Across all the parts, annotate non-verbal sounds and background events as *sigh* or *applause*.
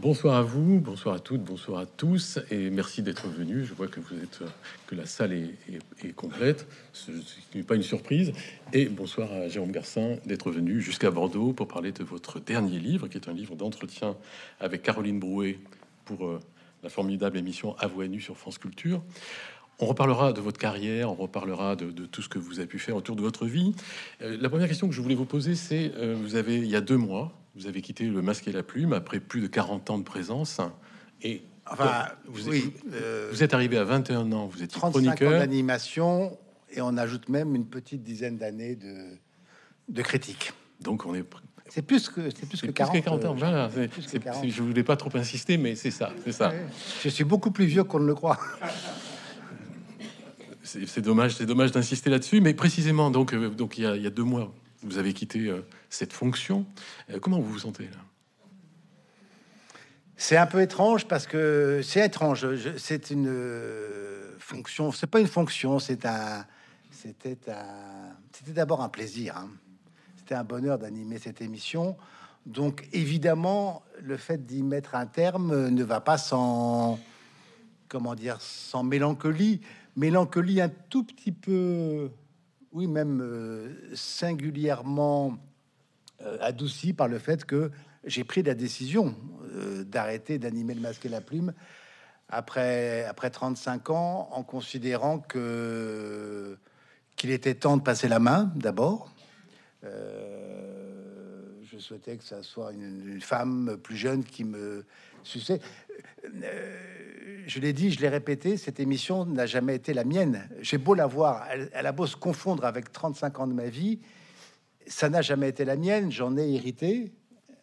Bonsoir à vous, bonsoir à toutes, bonsoir à tous, et merci d'être venus. Je vois que vous êtes que la salle est, complète, ce n'est pas une surprise. Et bonsoir à Jérôme Garcin d'être venu jusqu'à Bordeaux pour parler de votre dernier livre, qui est un livre d'entretien avec Caroline Brouet pour euh, la formidable émission À voix sur France Culture. On reparlera de votre carrière, on reparlera de, tout ce que vous avez pu faire autour de votre vie. Euh, la première question que je voulais vous poser, c'est euh, vous avez il y a deux mois, vous avez quitté le masque et la plume après plus de 40 ans de présence et enfin, vous, oui, euh, vous êtes arrivé à 21 ans, vous êtes 35 chroniqueur d'animation et on ajoute même une petite dizaine d'années de, de critique. Donc on est c'est plus que c'est plus, que 40, 40 ans. Voilà, je voulais pas trop insister, mais c'est ça, c'est ça. Je suis beaucoup plus vieux qu'on ne le croit. *laughs* c'est dommage, c'est dommage d'insister là-dessus, mais précisément, donc, euh, donc il, y a, deux mois, vous avez quitté euh, cette fonction. Euh, comment vous vous sentez là? C'est un peu étrange parce que c'est étrange. C'est une fonction. C'est pas une fonction. C'est un. C'était un. C'était d'abord un plaisir. Hein. C'était un bonheur d'animer cette émission. Donc évidemment, le fait d'y mettre un terme ne va pas sans comment dire sans mélancolie mélancolie un tout petit peu, oui, même euh, singulièrement euh, adoucie par le fait que j'ai pris la décision euh, d'arrêter d'animer le masque et la plume après, après 35 ans, en considérant que qu'il était temps de passer la main d'abord. je souhaitais que ça soit une, femme plus jeune qui me suçait je l'ai dit, je l'ai répété, cette émission n'a jamais été la mienne. J'ai beau la voir, elle, a beau se confondre avec 35 ans de ma vie, ça n'a jamais été la mienne. J'en ai hérité,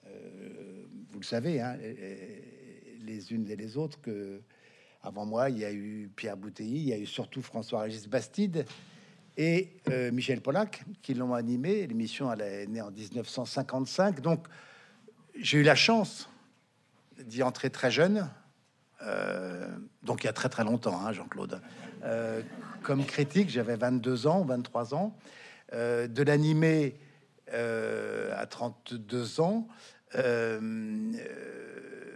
euh, vous le savez, hein, les unes et les autres, que avant moi, il y a eu Pierre Bouteilly, il y a eu surtout François-Régis Bastide et euh, Michel Pollack qui l'ont animé. L'émission, elle est née en 1955. Donc, j'ai eu la chance d'y entrer très jeune euh, donc il y a très très longtemps, hein, Jean-Claude. Euh, comme critique, j'avais 22 ans, 23 ans, euh, de l'animer à 32 ans,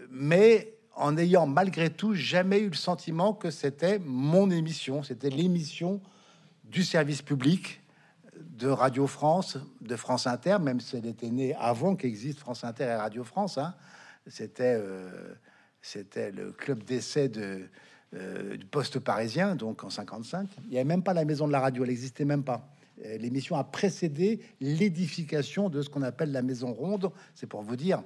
mais en ayant malgré tout jamais eu le sentiment que c'était mon émission, c'était l'émission du service public de Radio France, de France Inter, même si elle était née avant qu'existe France Inter et Radio France. Hein. C'était c'était le club d'essai de, euh, du poste parisien, donc en 55. Il n'y avait même pas la maison de la radio, elle n'existait même pas. Euh, l'émission a précédé l'édification de ce qu'on appelle la maison ronde. C'est pour vous dire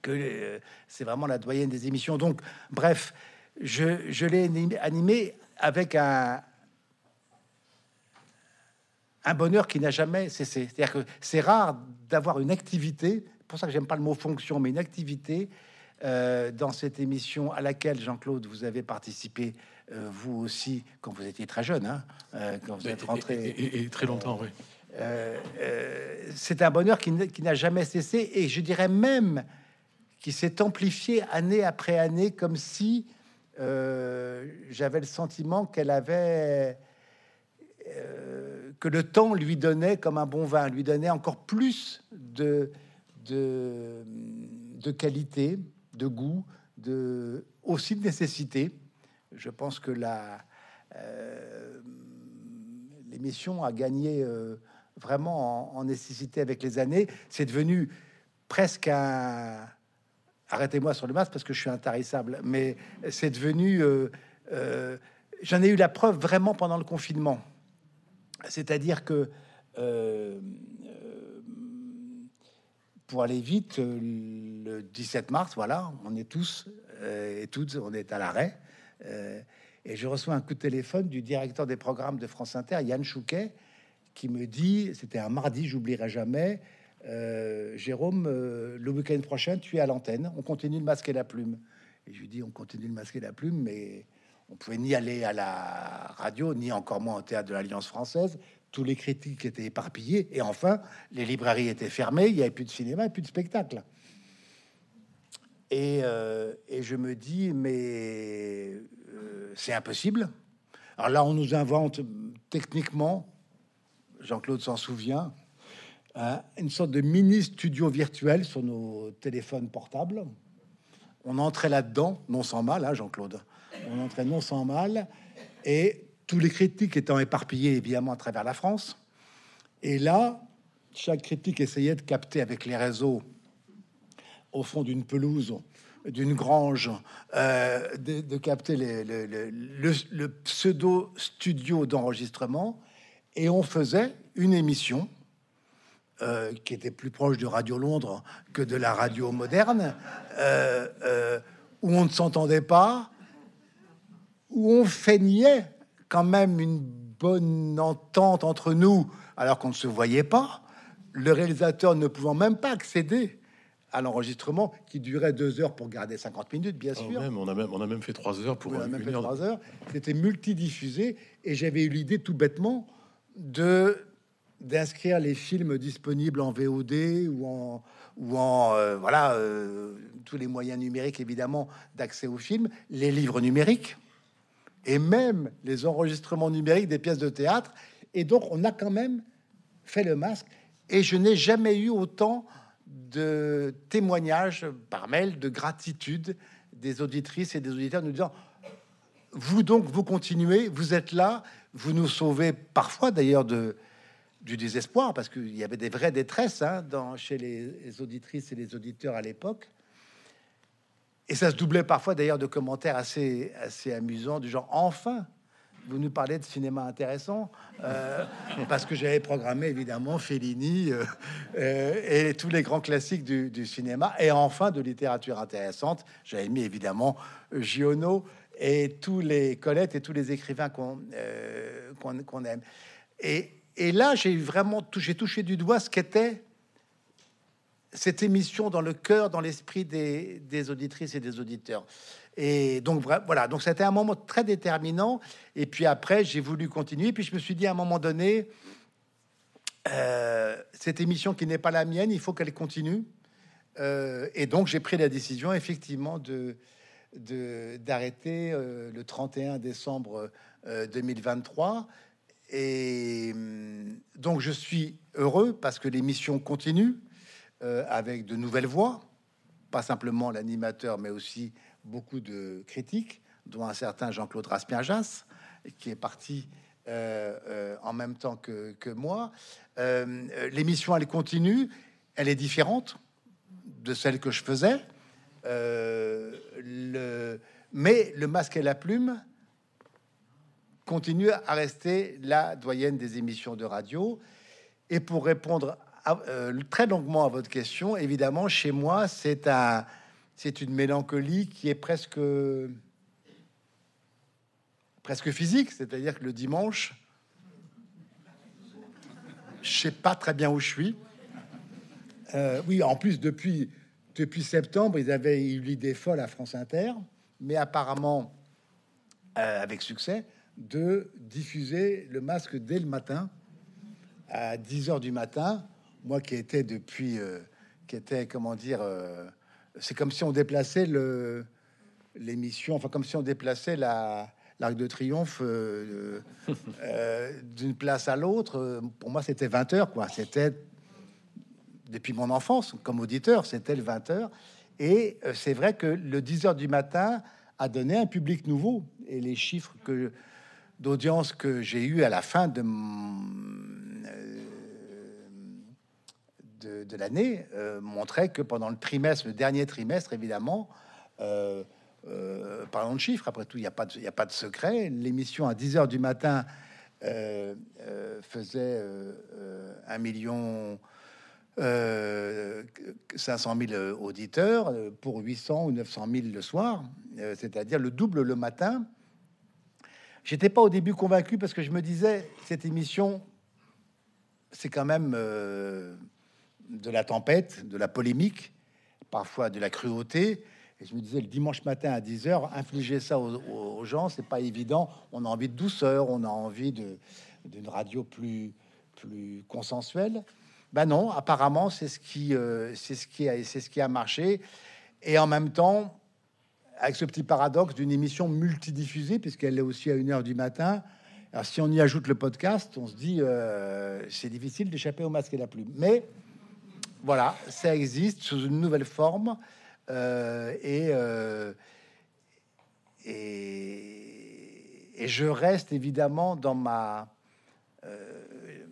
que euh, c'est vraiment la doyenne des émissions. Donc, bref, je, je l'ai animé avec un, un bonheur qui n'a jamais cessé. C'est-à-dire que c'est rare d'avoir une activité, pour ça que j'aime pas le mot fonction, mais une activité euh, dans cette émission à laquelle, Jean-Claude, vous avez participé, euh, vous aussi, quand vous étiez très jeune, hein, euh, quand vous êtes rentré. Et, très longtemps, oui. c'est un bonheur qui, n'a jamais cessé, et je dirais même qui s'est amplifié année après année, comme si j'avais le sentiment qu'elle avait. que le temps lui donnait comme un bon vin, lui donnait encore plus de, de, qualité, de goût, de, aussi de nécessité. Je pense que la, euh, l'émission a gagné euh, vraiment en, nécessité avec les années. C'est devenu presque un... Arrêtez-moi sur le masque parce que je suis intarissable, mais c'est devenu... Euh, j'en ai eu la preuve vraiment pendant le confinement. C'est-à-dire que pour aller vite, euh, le 17 mars, voilà, on est tous euh, et toutes, on est à l'arrêt. Euh, et je reçois un coup de téléphone du directeur des programmes de France Inter, Yann Chouquet, qui me dit, c'était un mardi, j'oublierai jamais, Jérôme, le week-end prochain, tu es à l'antenne, on continue de masquer la plume. Et je lui dis, on continue de masquer la plume, mais on pouvait ni aller à la radio, ni encore moins au théâtre de l'Alliance française tous les critiques étaient éparpillés, et enfin, les librairies étaient fermées, il n'y avait plus de cinéma plus de spectacle. Et, euh, je me dis, mais euh, c'est impossible. Alors là, on nous invente techniquement, Jean-Claude s'en souvient, hein, une sorte de mini studio virtuel sur nos téléphones portables. on entrait là-dedans, non sans mal, hein, Jean-Claude. On entrait non sans mal, et tous les critiques étant éparpillés évidemment à travers la France. Et là, chaque critique essayait de capter avec les réseaux au fond d'une pelouse, d'une grange, euh, de, capter le, pseudo studio d'enregistrement, et on faisait une émission euh, qui était plus proche de Radio Londres que de la radio moderne, euh, où on ne s'entendait pas, où on feignait quand même une bonne entente entre nous, alors qu'on ne se voyait pas, le réalisateur ne pouvant même pas accéder à l'enregistrement qui durait deux heures pour garder 50 minutes, bien oh, sûr. même, on, a même, on a même fait trois heures pour. On a même fait trois heures. C'était multidiffusé et j'avais eu l'idée tout bêtement de d'inscrire les films disponibles en VOD ou en ou en euh, voilà euh, tous les moyens numériques évidemment d'accès aux films, les livres numériques et même les enregistrements numériques des pièces de théâtre. Et donc on a quand même fait le masque et je n'ai jamais eu autant de témoignages par mail de gratitude des auditrices et des auditeurs nous disant vous donc vous continuez, vous êtes là, vous nous sauvez parfois d'ailleurs de du désespoir parce qu'il y avait des vraies détresses hein, dans, chez les, auditrices et les auditeurs à l'époque. Et ça se doublait parfois d'ailleurs de commentaires assez, assez amusants du genre enfin vous nous parlez de cinéma intéressant, euh, *laughs* parce que j'avais programmé évidemment Fellini euh, euh, et tous les grands classiques du, cinéma, et enfin de littérature intéressante. J'avais mis évidemment Giono et tous les Colette et tous les écrivains qu'on qu'on aime. Et, et là, j'ai vraiment touché, touché du doigt ce qu'était cette émission dans le cœur, dans l'esprit des, auditrices et des auditeurs. Et donc voilà, donc c'était un moment très déterminant. Et puis après, j'ai voulu continuer. Puis je me suis dit à un moment donné, euh, cette émission qui n'est pas la mienne, il faut qu'elle continue. Euh, et donc j'ai pris la décision effectivement de d'arrêter euh, le 31 décembre 2023. Et hum, donc je suis heureux parce que l'émission continue avec de nouvelles voix, pas simplement l'animateur, mais aussi beaucoup de critiques, dont un certain Jean-Claude Raspiajas, qui est parti euh, euh, en même temps que, moi. Euh, l'émission, elle continue, elle est différente de celle que je faisais. mais le masque et la plume continue à rester la doyenne des émissions de radio. Et pour répondre très longuement à votre question, évidemment, chez moi, c'est un c'est une mélancolie qui est presque presque physique, c'est-à-dire que le dimanche, je sais pas très bien où je suis. Euh, oui, en plus depuis depuis septembre, ils avaient eu l'idée folle à France Inter, mais apparemment euh, avec succès, de diffuser le masque dès le matin à 10 heures du matin. Moi qui étais depuis, euh, qui était comment dire c'est comme si on déplaçait le l'émission, enfin comme si on déplaçait la l'Arc de Triomphe euh, euh, *laughs* d'une place à l'autre. Pour moi, c'était 20 heures, quoi. C'était depuis mon enfance, comme auditeur, c'était le 20 heures. Et euh, c'est vrai que le 10 heures du matin a donné un public nouveau. Et les chiffres que d'audience que j'ai eu à la fin de de, l'année euh, montrait que pendant le trimestre, le dernier trimestre, évidemment, euh, euh, parlons de chiffres, après tout, il n'y a, pas de, a pas de secret. L'émission à 10 heures du matin faisait 1 million 500 000 auditeurs pour 800 ou 900 000 le soir, c'est-à-dire le double le matin. J'étais pas au début convaincu parce que je me disais cette émission, c'est quand même de la tempête, de la polémique, parfois de la cruauté. Et je me disais, le dimanche matin à 10h, infliger ça aux, gens, c'est pas évident. On a envie de douceur, on a envie d'une radio plus, plus consensuelle. Ben non, apparemment, c'est ce qui, euh, c'est ce qui a, c'est ce qui a marché. Et en même temps, avec ce petit paradoxe d'une émission multidiffusée, puisqu'elle est aussi à 1h du matin. Si on y ajoute le podcast, on se dit, euh, c'est difficile d'échapper au masque et la plume. Mais voilà, ça existe sous une nouvelle forme. Euh, et, euh, et, je reste évidemment dans ma euh,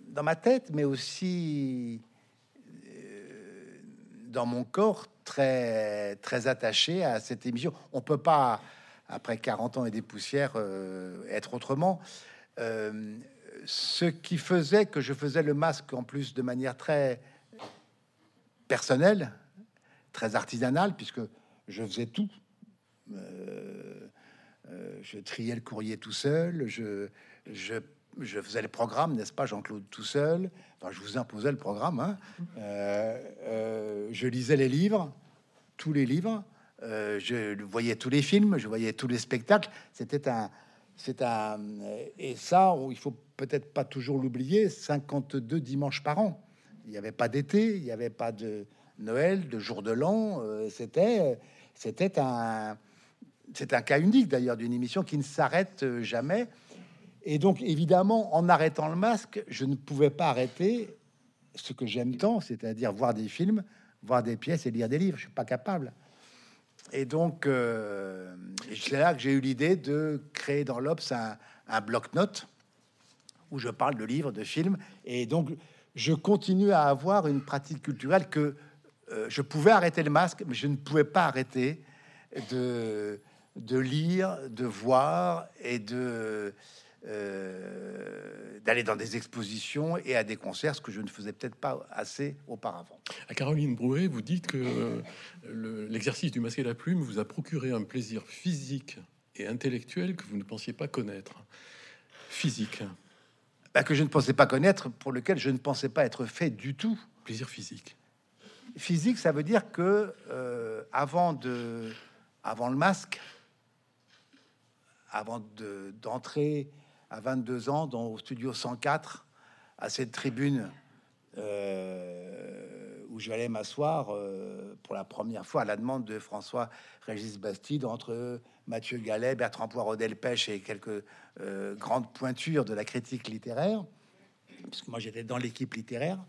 dans ma tête, mais aussi dans mon corps très très attaché à cette émission. On peut pas après 40 ans et des poussières être autrement. Ce qui faisait que je faisais le masque en plus de manière très personnelle, très artisanale, puisque je faisais tout. Euh, euh, je triais le courrier tout seul, je, faisais les programmes, n'est-ce pas, Jean-Claude, tout seul. Enfin, je vous imposais le programme. hein. Euh, je lisais les livres, tous les livres. Je voyais tous les films, je voyais tous les spectacles. C'était un, c'est un, et ça, il faut peut-être pas toujours l'oublier. 52 dimanches par an. Il n'y avait pas d'été, il n'y avait pas de Noël, de jour de l'an. euh, c'était, c'était un, c'est un cas unique d'ailleurs d'une émission qui ne s'arrête jamais. Et donc, évidemment, en arrêtant le masque, je ne pouvais pas arrêter ce que j'aime tant, c'est-à-dire voir des films, voir des pièces et lire des livres. Je suis pas capable. Et donc, euh, c'est là que j'ai eu l'idée de créer dans l'Obs un, un bloc-notes où je parle de livres, de films. Et donc, je continue à avoir une pratique culturelle que euh, je pouvais arrêter le masque, mais je ne pouvais pas arrêter de, de lire, de voir et de euh, d'aller dans des expositions et à des concerts, ce que je ne faisais peut-être pas assez auparavant. À Caroline Brouet, vous dites que euh, le- l'exercice du masque et la plume vous a procuré un plaisir physique et intellectuel que vous ne pensiez pas connaître. Physique, Bah, que je ne pensais pas connaître, pour lequel je ne pensais pas être fait du tout. plaisir physique. Physique, ça veut dire que euh, avant de, avant le masque, avant de- d'entrer à 22 ans dans au studio 104, à cette tribune euh, où j'allais m'asseoir euh, pour la première fois à la demande de François Régis Bastide entre Mathieu Gallet, Bertrand Poirot Delpech et quelques euh, grandes pointures de la critique littéraire, puisque moi j'étais dans l'équipe littéraire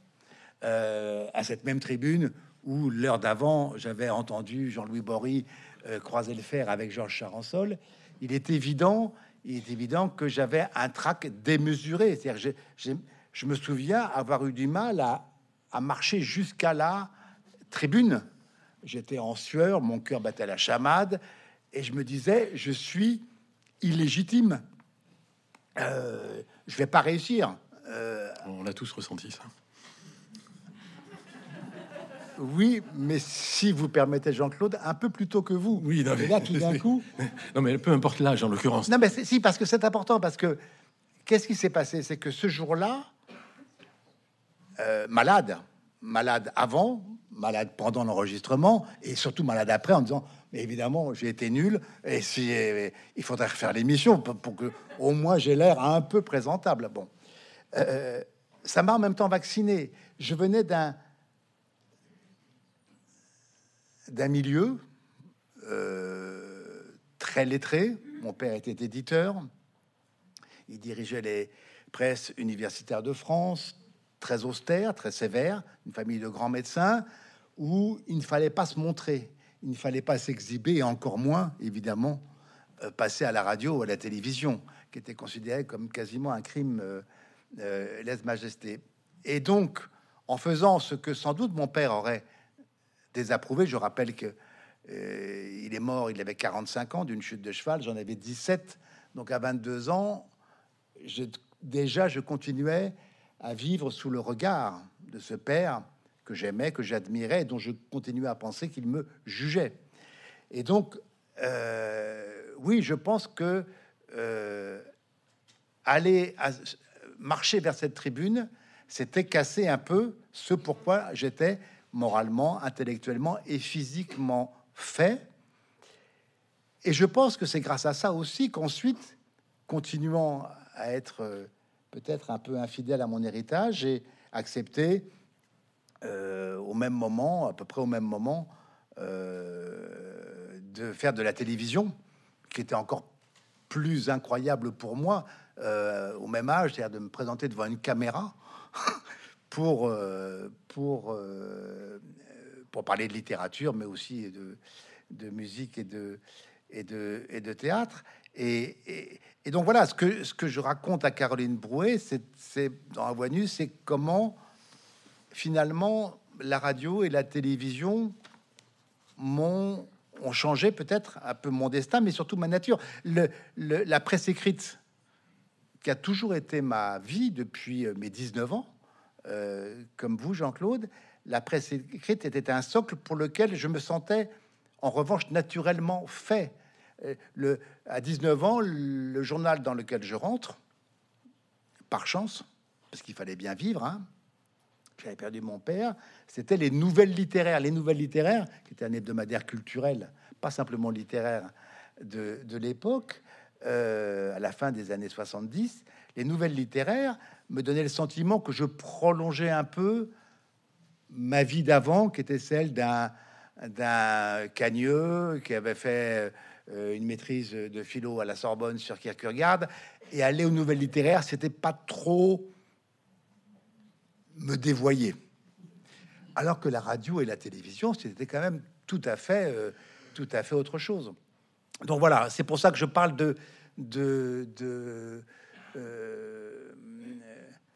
euh, à cette même tribune où l'heure d'avant, j'avais entendu Jean-Louis Bory euh, croiser le fer avec Georges Charansol. Il est évident, il est évident que j'avais un trac démesuré. C'est-à-dire, je me souviens avoir eu du mal à, à marcher jusqu'à la tribune. J'étais en sueur, mon cœur battait la chamade, et je me disais, je suis illégitime. Euh, je vais pas réussir. Euh, On l'a tous ressenti ça. Oui, mais si vous permettez, Jean-Claude, un peu plus tôt que vous. Oui, non, mais- là, tout d'un *laughs* coup. Non, mais peu importe l'âge en l'occurrence. Non, mais si, parce que c'est important, parce que qu'est-ce qui s'est passé? C'est que ce jour-là, euh, malade, malade avant, malade pendant l'enregistrement, et surtout malade après, en disant, mais évidemment, j'ai été nul, et si, il faudrait refaire l'émission pour, pour que au moins j'ai l'air un peu présentable. Bon, Euh, ça m'a en même temps vacciné. Je venais d'un d'un milieu euh, très lettré. Mon père était éditeur. Il dirigeait les presses universitaires de France, très austère, très sévère, une famille de grands médecins, où il ne fallait pas se montrer, il ne fallait pas s'exhiber, et encore moins, évidemment, euh, passer à la radio ou à la télévision, qui était considéré comme quasiment un crime euh, euh, lèse-majesté. Et donc, en faisant ce que sans doute mon père aurait désapprouvé, je rappelle que euh, il est mort, il avait 45 ans d'une chute de cheval, j'en avais 17, donc à 22 ans, déjà je continuais à vivre sous le regard de ce père que j'aimais, que j'admirais, dont je continuais à penser qu'il me jugeait. Et donc, euh, oui, je pense que euh, aller à- marcher vers cette tribune, c'était casser un peu ce pourquoi j'étais moralement, intellectuellement et physiquement fait. Et je pense que c'est grâce à ça aussi qu'ensuite, continuant à être euh, peut-être un peu infidèle à mon héritage, j'ai accepté euh, au même moment, à peu près au même moment, euh, de faire de la télévision, qui était encore plus incroyable pour moi euh, au même âge, c'est-à-dire de me présenter devant une caméra *laughs* pour, pour, pour parler de littérature, mais aussi de, de musique et de, et de, et de théâtre. Et, donc voilà, ce que, je raconte à Caroline Brouet, c'est dans la voix nue, c'est comment finalement la radio et la télévision ont changé peut-être un peu mon destin, mais surtout ma nature. Le, la presse écrite, qui a toujours été ma vie depuis euh, mes 19 ans, euh, comme vous, Jean-Claude, la presse écrite était un socle pour lequel je me sentais, en revanche, naturellement fait. Le, à 19 ans, le journal dans lequel je rentre, par chance, parce qu'il fallait bien vivre, hein, j'avais perdu mon père, c'était les nouvelles littéraires. Les nouvelles littéraires, qui était un hebdomadaire culturel, pas simplement littéraire de, de l'époque, euh, à la fin des années 70, les nouvelles littéraires me donnaient le sentiment que je prolongeais un peu ma vie d'avant, qui était celle d'un d'un cagneux qui avait fait euh, une maîtrise de philo à la Sorbonne sur Kierkegaard et aller aux nouvelles littéraires, c'était pas trop me dévoyer. Alors que la radio et la télévision, c'était quand même tout à fait, euh, tout à fait autre chose. Donc voilà, c'est pour ça que je parle de, de, euh,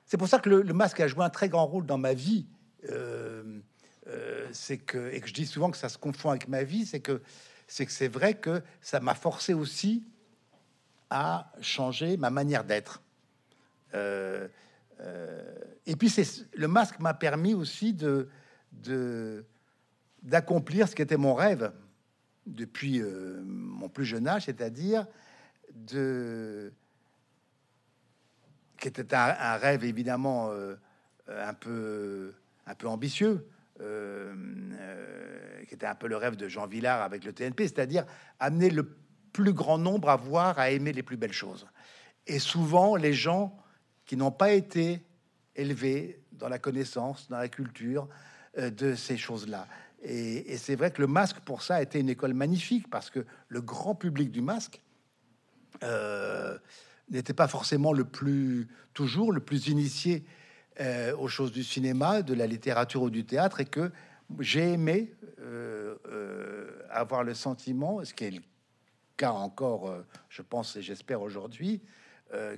c'est pour ça que le, masque a joué un très grand rôle dans ma vie. Euh, c'est que et que je dis souvent que ça se confond avec ma vie, c'est que c'est que c'est vrai que ça m'a forcé aussi à changer ma manière d'être. Euh, et puis c'est le masque m'a permis aussi de d'accomplir ce qui était mon rêve depuis euh, mon plus jeune âge, c'est-à-dire de qui était un, rêve évidemment euh, un peu un peu ambitieux, qui était un peu le rêve de Jean Villard avec le TNP, c'est-à-dire amener le plus grand nombre à voir, à aimer les plus belles choses. Et souvent, les gens qui n'ont pas été élevés dans la connaissance, dans la culture euh, de ces choses-là. Et, c'est vrai que le masque, pour ça, a été une école magnifique, parce que le grand public du masque euh, n'était pas forcément le plus, toujours le plus initié euh, aux choses du cinéma, de la littérature ou du théâtre, et que j'ai aimé avoir le sentiment, ce qui est le cas encore, je pense et j'espère aujourd'hui,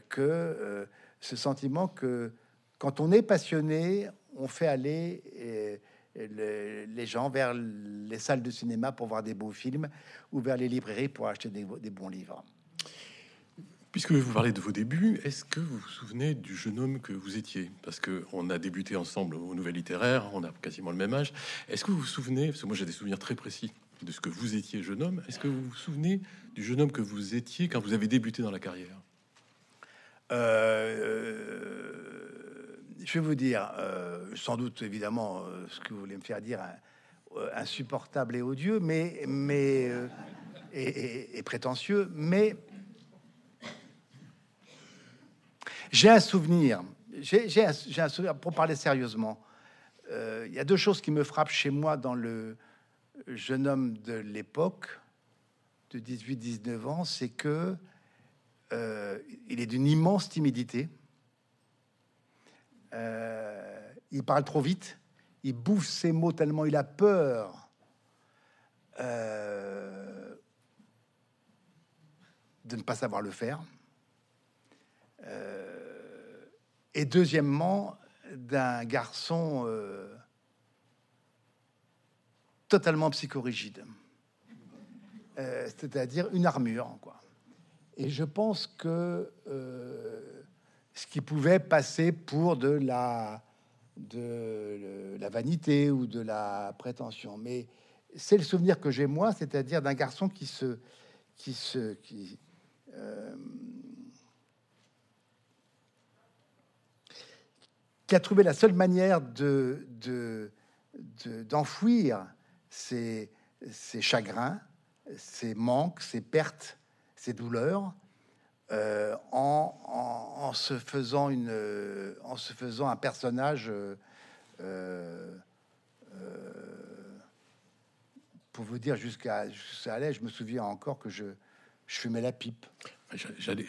que ce sentiment que quand on est passionné, on fait aller les gens vers les salles de cinéma pour voir des beaux films ou vers les librairies pour acheter des, bons livres. Puisque vous parlez de vos débuts, est-ce que vous vous souvenez du jeune homme que vous étiez? Parce que on a débuté ensemble aux Nouvelles Littéraires, on a quasiment le même âge. Est-ce que vous vous souvenez Parce que moi j'ai des souvenirs très précis de ce que vous étiez jeune homme. Est-ce que vous vous souvenez du jeune homme que vous étiez quand vous avez débuté dans la carrière? Euh, je vais vous dire, euh, sans doute évidemment euh, ce que vous voulez me faire dire, insupportable et odieux, mais, mais et, prétentieux, mais j'ai un souvenir. J'ai un, souvenir pour parler sérieusement. Il y a deux choses qui me frappent chez moi dans le jeune homme de l'époque, de 18-19 ans, c'est que euh, il est d'une immense timidité. Euh, il parle trop vite. Il bouffe ses mots tellement il a peur euh, de ne pas savoir le faire. Et deuxièmement, d'un garçon totalement psychorigide. C'est-à-dire une armure, quoi. Et je pense que euh, ce qui pouvait passer pour de la, de la vanité ou de la prétention, mais c'est le souvenir que j'ai moi, c'est-à-dire d'un garçon qui se, qui se, qui, qui a trouvé la seule manière de, d'enfouir ses, chagrins, ses manques, ses pertes ses douleurs euh, en, se faisant une, en se faisant un personnage. Euh, euh, pour vous dire jusqu'à allait, je me souviens encore que je, je fumais la pipe. J'allais,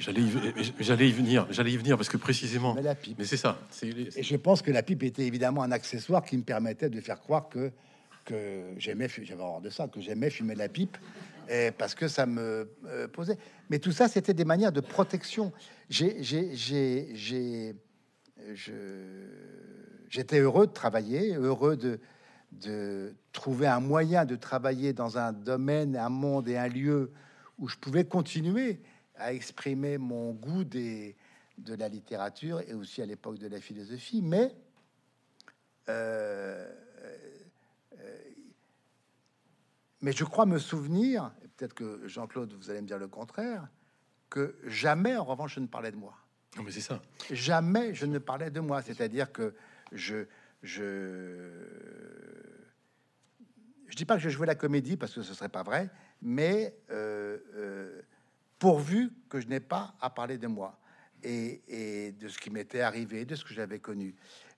y venir, j'allais y venir parce que précisément. Mais la pipe. Mais c'est ça. Et je pense que la pipe était évidemment un accessoire qui me permettait de faire croire que que j'aimais, j'avais horreur de ça, que j'aimais fumer la pipe, et parce que ça me euh, posait. Mais tout ça, c'était des manières de protection. J'étais heureux de travailler, heureux de, de trouver un moyen de travailler dans un domaine, un monde et un lieu où je pouvais continuer à exprimer mon goût des, de la littérature et aussi à l'époque de la philosophie, mais euh, euh, mais je crois me souvenir, peut-être que Jean-Claude, vous allez me dire le contraire, que jamais, en revanche, je ne parlais de moi. Non, mais c'est ça. Jamais je ne parlais de moi. C'est-à-dire que je, je, je dis pas que je jouais la comédie parce que ce serait pas vrai, mais euh, pourvu que je n'ai pas à parler de moi et, de ce qui m'était arrivé, de ce que j'avais connu.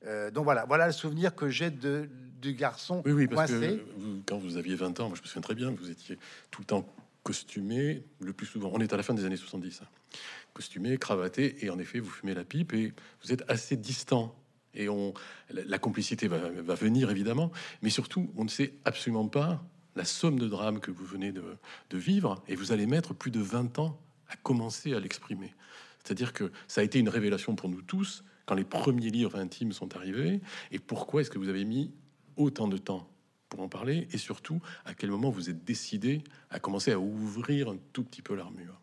Euh, donc voilà, voilà le souvenir que j'ai de du garçon. Oui, oui, parce que quand vous aviez 20 ans, moi je me souviens très bien, vous étiez tout le temps costumé, le plus souvent. On est à la fin des années 70, hein. costumé, cravaté, et en effet, vous fumez la pipe et vous êtes assez distant et on, la, complicité va, venir évidemment, mais surtout, on ne sait absolument pas la somme de drame que vous venez de, vivre, et vous allez mettre plus de 20 ans à commencer à l'exprimer. C'est-à-dire que ça a été une révélation pour nous tous quand les premiers livres intimes sont arrivés. Et pourquoi est-ce que vous avez mis autant de temps pour en parler Et surtout, à quel moment vous êtes décidé à commencer à ouvrir un tout petit peu l'armure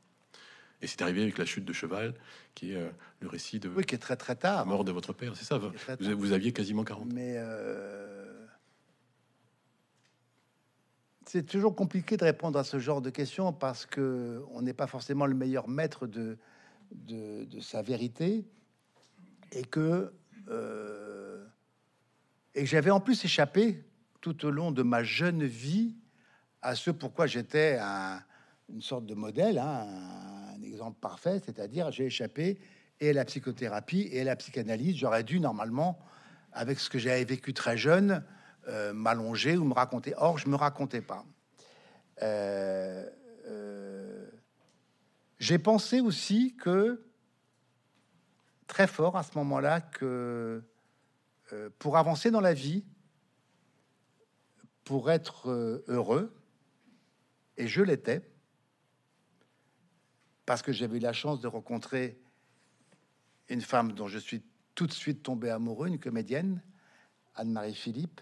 et c'est arrivé avec la chute de cheval, qui est euh, le récit de. Oui, qui est très très tard. La mort de votre père, c'est ça. Vous, vous, aviez quasiment 40 Mais euh, c'est toujours compliqué de répondre à ce genre de questions parce que on n'est pas forcément le meilleur maître de, sa vérité et que euh, et j'avais en plus échappé tout au long de ma jeune vie à ce pourquoi j'étais une sorte de modèle, hein, exemple parfait, c'est-à-dire j'ai échappé et à la psychothérapie et à la psychanalyse. J'aurais dû normalement, avec ce que j'avais vécu très jeune, euh, m'allonger ou me raconter. Or, je me racontais pas. Euh, euh, j'ai pensé aussi que très fort à ce moment-là que pour avancer dans la vie, pour être heureux, et je l'étais, parce que j'avais eu la chance de rencontrer une femme dont je suis tout de suite tombé amoureux, une comédienne, Anne-Marie Philippe,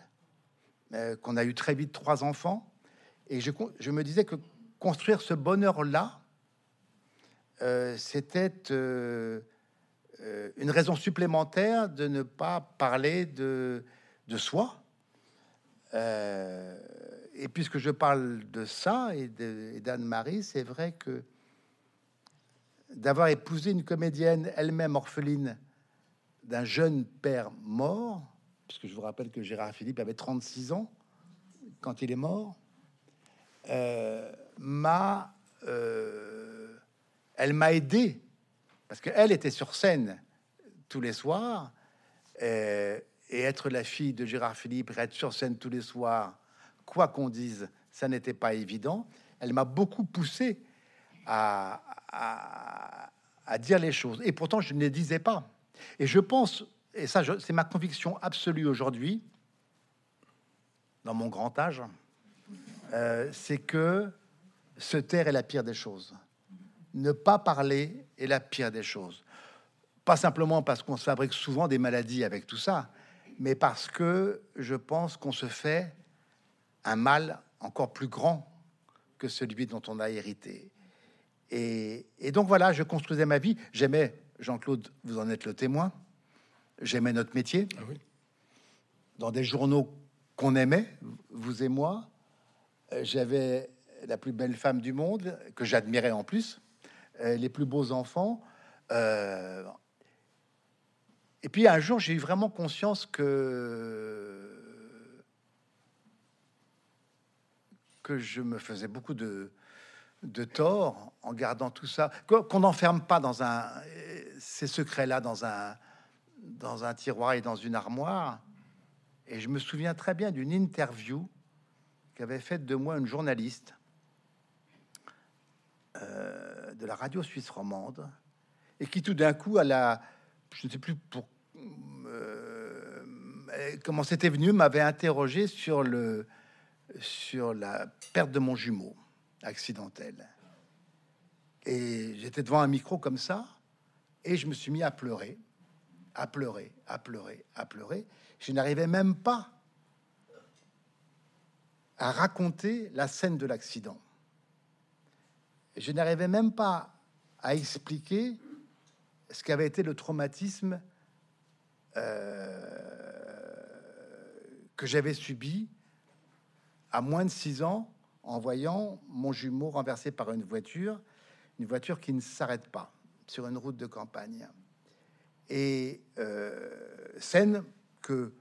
euh, qu'on a eu très vite trois enfants. Et je, me disais que construire ce bonheur-là, euh, c'était euh, une raison supplémentaire de ne pas parler de, de soi. et puisque je parle de ça et d'Anne-Marie, c'est vrai que d'avoir épousé une comédienne elle-même orpheline d'un jeune père mort, puisque je vous rappelle que Gérard Philippe avait 36 ans quand il est mort, euh, m'a, euh, elle m'a aidé parce qu'elle était sur scène tous les soirs euh, et être la fille de Gérard Philippe, être sur scène tous les soirs, quoi qu'on dise, ça n'était pas évident. Elle m'a beaucoup poussé à, à, dire les choses. Et pourtant, je ne les disais pas. Et je pense, et ça, c'est ma conviction absolue aujourd'hui, dans mon grand âge, euh, c'est que se taire est la pire des choses. Ne pas parler est la pire des choses. Pas simplement parce qu'on se fabrique souvent des maladies avec tout ça, mais parce que je pense qu'on se fait un mal encore plus grand que celui dont on a hérité. Et, donc voilà, je construisais ma vie. J'aimais, Jean-Claude, vous en êtes le témoin, j'aimais notre métier. Ah Dans des journaux qu'on aimait, vous et moi, euh, j'avais la plus belle femme du monde, que j'admirais en plus, euh, les plus beaux enfants. Euh, et puis un jour, j'ai eu vraiment conscience que que je me faisais beaucoup de, de tort en gardant tout ça, qu'on n'enferme pas dans un ces secrets-là dans un dans un tiroir et dans une armoire. Et je me souviens très bien d'une interview qu'avait faite de moi une journaliste euh, de la radio suisse romande et qui tout d'un coup à la je ne sais plus pour euh, comment c'était venu m'avait interrogé sur le sur la perte de mon jumeau accidentel. Et j'étais devant un micro comme ça, et je me suis mis à pleurer, à pleurer, à pleurer, à pleurer. Je n'arrivais même pas à raconter la scène de l'accident. Je n'arrivais même pas à expliquer ce qu'avait été le traumatisme euh, que j'avais subi à moins de six ans en voyant mon jumeau renversé par une voiture, une voiture qui ne s'arrête pas sur une route de campagne. Et euh, scène que,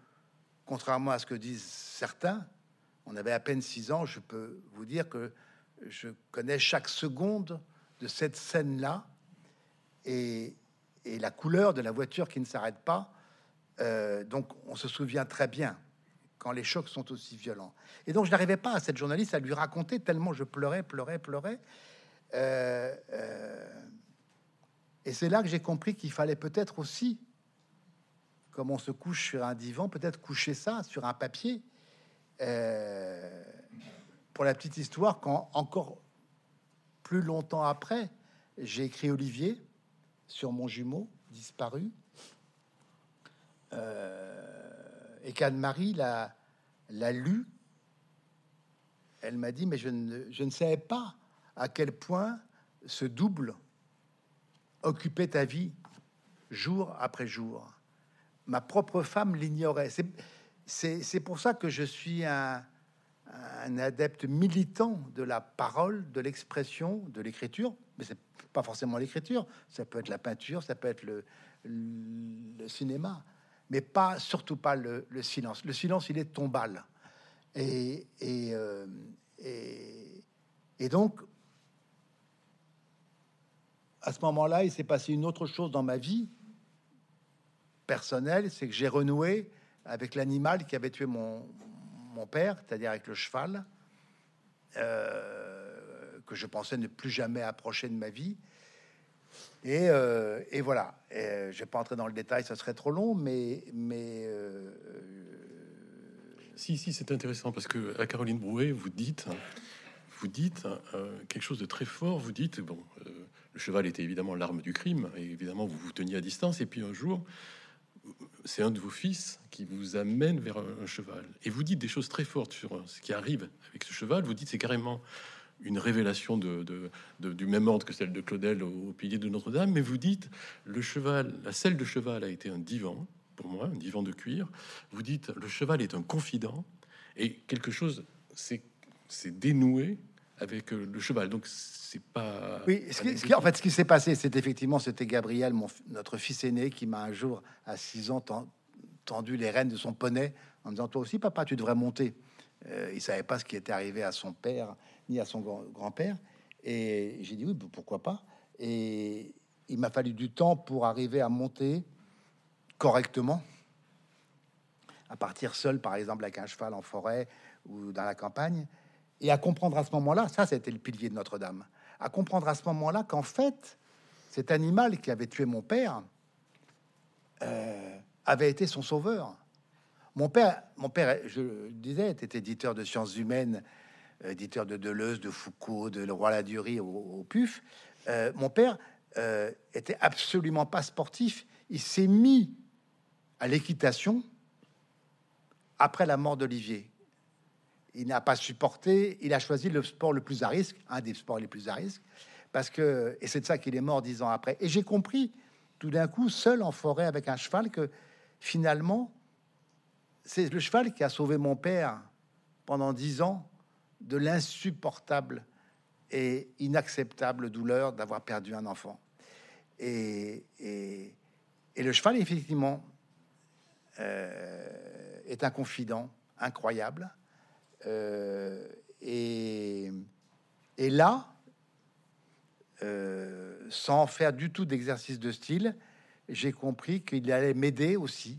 contrairement à ce que disent certains, on avait à peine six ans, je peux vous dire que je connais chaque seconde de cette scène-là et, la couleur de la voiture qui ne s'arrête pas. Euh, donc on se souvient très bien quand les chocs sont aussi violents. Et donc je n'arrivais pas à cette journaliste à lui raconter tellement je pleurais, pleurais, pleurais. Euh, euh, et c'est là que j'ai compris qu'il fallait peut-être aussi, comme on se couche sur un divan, peut-être coucher ça sur un papier euh, pour la petite histoire, quand encore plus longtemps après, j'ai écrit Olivier sur mon jumeau disparu, euh, et qu'Anne-Marie l'a, l'a lu, elle m'a dit, mais je ne, je ne savais pas à quel point ce double occupait ta vie jour après jour. Ma propre femme l'ignorait. C'est, pour ça que je suis un, adepte militant de la parole, de l'expression, de l'écriture. Mais c'est pas forcément l'écriture. Ça peut être la peinture, ça peut être le, cinéma, mais pas surtout pas le, silence. Le silence, il est tombal. Et, euh, et, et donc, à ce moment-là, il s'est passé une autre chose dans ma vie personnelle, c'est que j'ai renoué avec l'animal qui avait tué mon, mon père, c'est-à-dire avec le cheval, euh, que je pensais ne plus jamais approcher de ma vie. Et, euh, et voilà, et je vais pas entrer dans le détail, ça serait trop long, mais... mais euh, si, si, c'est intéressant, parce que à Caroline Brouet, vous dites, vous dites quelque chose de très fort, vous dites, bon, le cheval était évidemment l'arme du crime, et évidemment vous vous teniez à distance, et puis un jour, c'est un de vos fils qui vous amène vers un, cheval. Et vous dites des choses très fortes sur ce qui arrive avec ce cheval. Vous dites c'est carrément une révélation du même ordre que celle de Claudel au, pilier de Notre-Dame. Mais vous dites le cheval, la selle de cheval a été un divan pour moi, un divan de cuir. Vous dites le cheval est un confident et quelque chose c'est dénoué avec euh, le cheval. Donc c'est pas. Oui, ce qui, en fait, ce qui s'est passé, c'est effectivement, c'était Gabriel, mon, notre fils aîné, qui m'a un jour, à 6 ans, tendu les rênes de son poney en disant Toi aussi, papa, tu devrais monter. Euh, il savait pas ce qui était arrivé à son père ni à son grand-père. Et j'ai dit Oui, pourquoi pas Et il m'a fallu du temps pour arriver à monter correctement, à partir seul, par exemple, avec un cheval en forêt ou dans la campagne et à comprendre à ce moment-là, ça c'était le pilier de Notre-Dame, à comprendre à ce moment-là qu'en fait, cet animal qui avait tué mon père euh, avait été son sauveur. Mon père, mon père, je le disais, était éditeur de sciences humaines, éditeur de Deleuze, de Foucault, de Le Roi Ladurie au, au PUF. Euh, mon père euh, était absolument pas sportif. Il s'est mis à l'équitation après la mort d'Olivier il n'a pas supporté, il a choisi le sport le plus à risque, un des sports les plus à risque, parce que, et c'est de ça qu'il est mort dix ans après. Et j'ai compris, tout d'un coup, seul en forêt avec un cheval, que finalement, c'est le cheval qui a sauvé mon père pendant dix ans de l'insupportable et inacceptable douleur d'avoir perdu un enfant. Et, le cheval, effectivement, euh, est un confident incroyable euh, et, là, euh, sans faire du tout d'exercice de style, j'ai compris qu'il allait m'aider aussi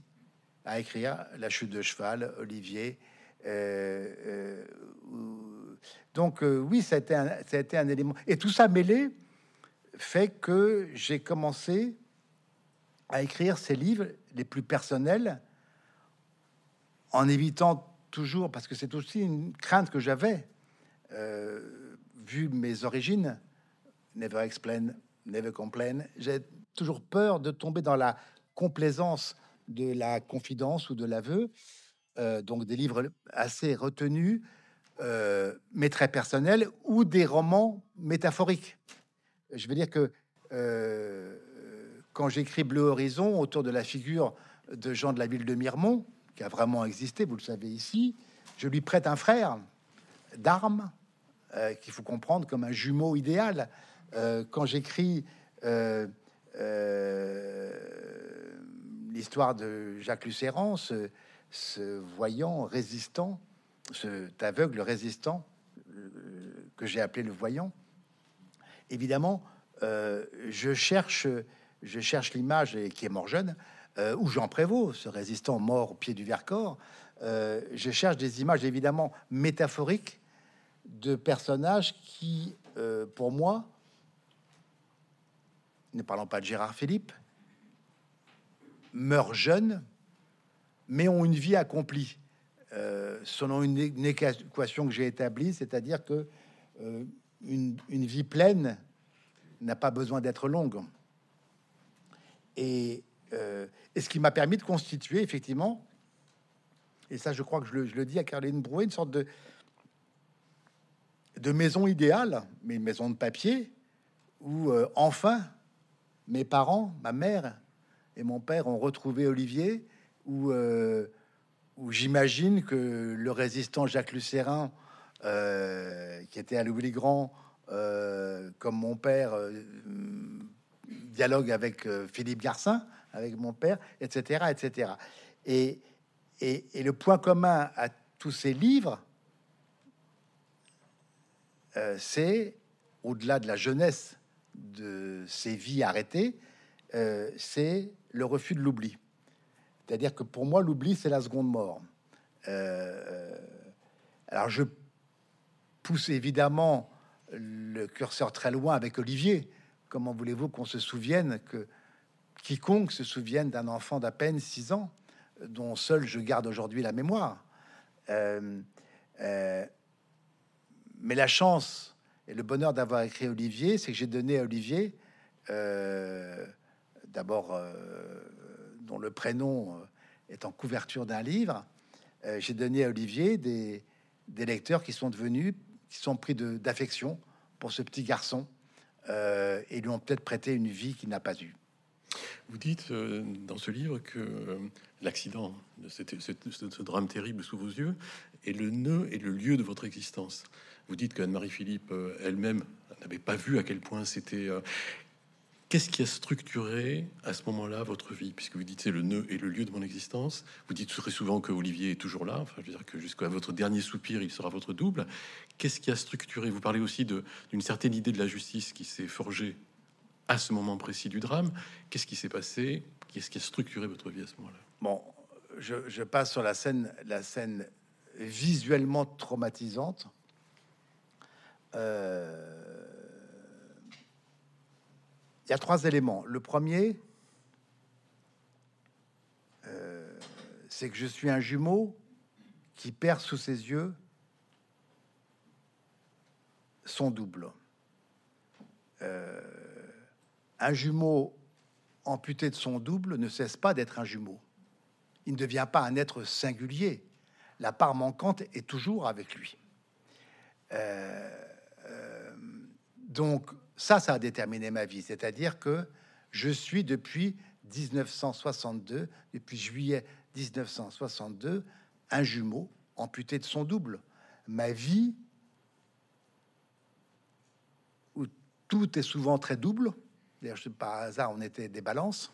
à écrire La chute de cheval, Olivier. Euh, donc oui, ça un, ça a été un élément. Et tout ça mêlé fait que j'ai commencé à écrire ces livres les plus personnels en évitant toujours, parce que c'est aussi une crainte que j'avais, vu mes origines, never explain, never complain, j'ai toujours peur de tomber dans la complaisance de la confidence ou de l'aveu. donc des livres assez retenus, mais très personnels, ou des romans métaphoriques. Je veux dire que quand j'écris Bleu Horizon autour de la figure de Jean de la ville de Miremont, qui a vraiment existé, vous le savez ici, je lui prête un frère d'armes euh, qu'il faut comprendre comme un jumeau idéal. Euh, quand j'écris euh, l'histoire de Jacques Lucéran, ce, voyant résistant, cet aveugle résistant que j'ai appelé le voyant, évidemment, je cherche je cherche l'image qui est mort jeune, euh, ou Jean Prévost, ce résistant mort au pied du Vercors. Euh, je cherche des images évidemment métaphoriques de personnages qui, euh, pour moi, ne parlons pas de Gérard Philippe, meurent jeunes, mais ont une vie accomplie, selon une, équation que j'ai établie, c'est-à-dire que une, vie pleine n'a pas besoin d'être longue. Et, euh, et ce qui m'a permis de constituer effectivement, et ça je crois que je le, dis à Caroline Brouet, une sorte de, maison idéale, mais une maison de papier, où euh, enfin mes parents, ma mère et mon père ont retrouvé Olivier, où, euh, j'imagine que le résistant Jacques Lucérin, qui était à Louis-le-Grand, comme mon père, dialogue avec Philippe Garcin, avec mon père, etc., etc. Et, et, et le point commun à tous ces livres, euh, c'est, au-delà de la jeunesse de ces vies arrêtées, euh, c'est le refus de l'oubli. C'est-à-dire que pour moi, l'oubli, c'est la seconde mort. alors je pousse évidemment le curseur très loin avec Olivier, Comment voulez-vous qu'on se souvienne que quiconque se souvienne d'un enfant d'à peine 6 ans, dont seul je garde aujourd'hui la mémoire euh, euh, Mais la chance et le bonheur d'avoir écrit Olivier, c'est que j'ai donné à Olivier, euh, d'abord, dont le prénom est en couverture d'un livre, j'ai donné à Olivier des, des lecteurs qui sont devenus, qui sont pris d'affection pour ce petit garçon et lui ont peut-être prêté une vie qu'il n'a pas eue. Vous dites euh, dans ce livre que euh, l'accident de ce drame terrible sous vos yeux est le nœud et le lieu de votre existence. Vous dites qu'Anne-Marie Philippe elle-même n'avait pas vu à quel point c'était Qu'est-ce qui a structuré à ce moment-là votre vie? Puisque vous dites c'est le nœud et le lieu de mon existence. Vous dites très souvent que Olivier est toujours là. Enfin, je veux dire que jusqu'à votre dernier soupir, il sera votre double. Qu'est-ce qui a structuré? Vous parlez aussi d'une certaine idée de la justice qui s'est forgée à ce moment précis du drame. Qu'est-ce qui s'est passé? Qu'est-ce qui a structuré votre vie à ce moment-là? Bon, je, passe sur la scène, la scène visuellement traumatisante. Euh il y a trois éléments. Le premier, euh, c'est que je suis un jumeau qui perd sous ses yeux son double. Euh, un jumeau amputé de son double ne cesse pas d'être un jumeau. Il ne devient pas un être singulier. La part manquante est toujours avec lui. Euh, donc, ça, ça a déterminé ma vie. C'est-à-dire que je suis depuis 1962, depuis juillet 1962, un jumeau amputé de son double. Ma vie, où tout est souvent très double, d'ailleurs, par hasard, on était des balances,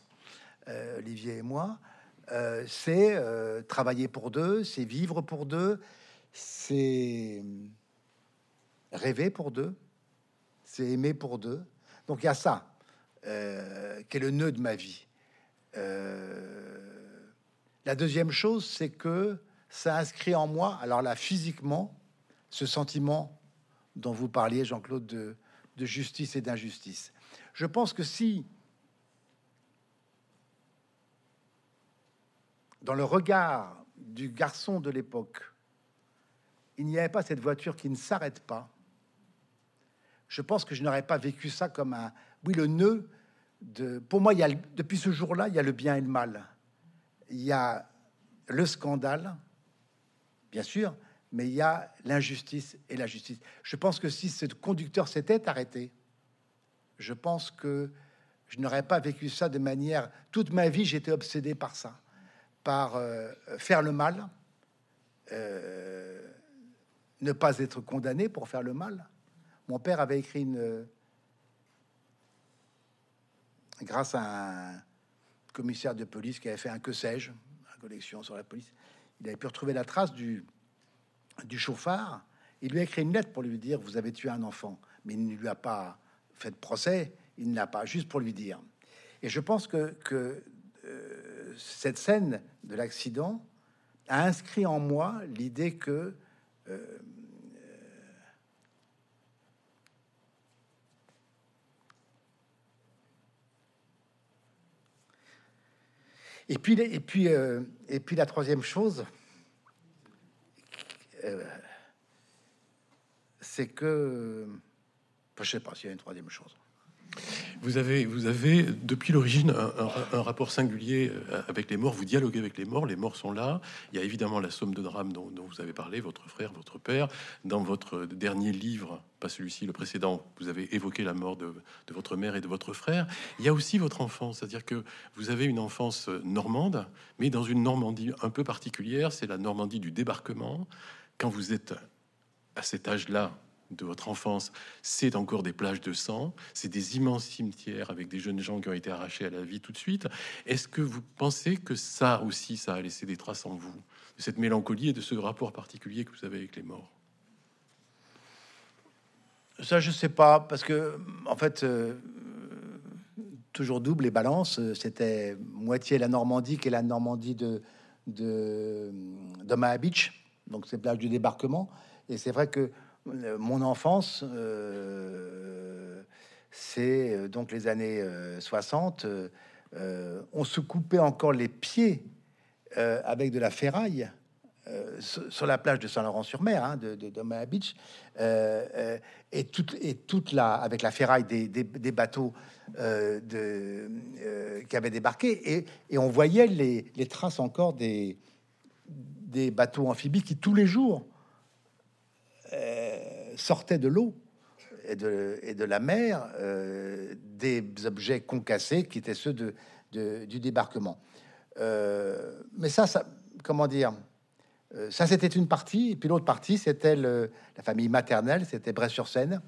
euh, Olivier et moi, euh, c'est euh, travailler pour deux, c'est vivre pour deux, c'est rêver pour deux, c'est aimer pour deux. Donc il y a ça, qui est le nœud de ma vie. La deuxième chose, c'est que ça inscrit en moi, alors là, physiquement, ce sentiment dont vous parliez, Jean-Claude, de, de justice et d'injustice. Je pense que si, dans le regard du garçon de l'époque, il n'y avait pas cette voiture qui ne s'arrête pas, je pense que je n'aurais pas vécu ça comme un, oui, le nœud. Pour moi, depuis ce jour-là, il y a le bien et le mal. Il y a le scandale, bien sûr, mais il y a l'injustice et la justice. Je pense que si ce conducteur s'était arrêté, je pense que je n'aurais pas vécu ça de manière. Toute ma vie, j'étais obsédé par ça, par euh, faire le mal, euh, ne pas être condamné pour faire le mal. Mon père avait écrit une. Grâce à un commissaire de police qui avait fait un que sais-je, une collection sur la police, il avait pu retrouver la trace du, du chauffard. Il lui a écrit une lettre pour lui dire Vous avez tué un enfant. Mais il ne lui a pas fait de procès, il ne l'a pas, juste pour lui dire. Et je pense que, euh, cette scène de l'accident a inscrit en moi l'idée que euh, Et puis, et puis, euh, et puis la troisième chose, c'est que, je sais pas s'il y a une troisième chose. Vous avez, vous avez depuis l'origine un, rapport singulier euh, avec les morts. Vous dialoguez avec les morts. Les morts sont là. Il y a évidemment la somme de drame dont, vous avez parlé, votre frère, votre père. Dans votre dernier livre, pas celui-ci, le précédent, vous avez évoqué la mort de, de, votre mère et de votre frère. Il y a aussi votre enfance, c'est-à-dire que vous avez une enfance normande, mais dans une Normandie un peu particulière. C'est la Normandie du débarquement. Quand vous êtes à cet âge-là, de votre enfance, c'est encore des plages de sang, c'est des immenses cimetières avec des jeunes gens qui ont été arrachés à la vie tout de suite. Est-ce que vous pensez que ça aussi, ça a laissé des traces en vous, de cette mélancolie et de ce rapport particulier que vous avez avec les morts? Ça, je sais pas, parce que en fait, euh, toujours double et balance. C'était moitié la Normandie qui est la Normandie de de d'Omaha Beach, donc c'est plage du débarquement. Et c'est vrai que euh, mon enfance, euh, c'est euh, donc les années 60. on se coupait encore les pieds avec de la ferraille. sur la plage de Saint-Laurent-sur-Mer, hein, de, Beach, et toute avec la ferraille des, bateaux qui avaient débarqué, et, on voyait les, traces encore des bateaux amphibies qui tous les jours sortaient de l'eau et de, la mer euh, des objets concassés qui étaient ceux du débarquement. Euh, mais ça, comment dire euh, Ça, c'était une partie, et puis l'autre partie, c'était la famille maternelle, c'était Bray-sur-Seine,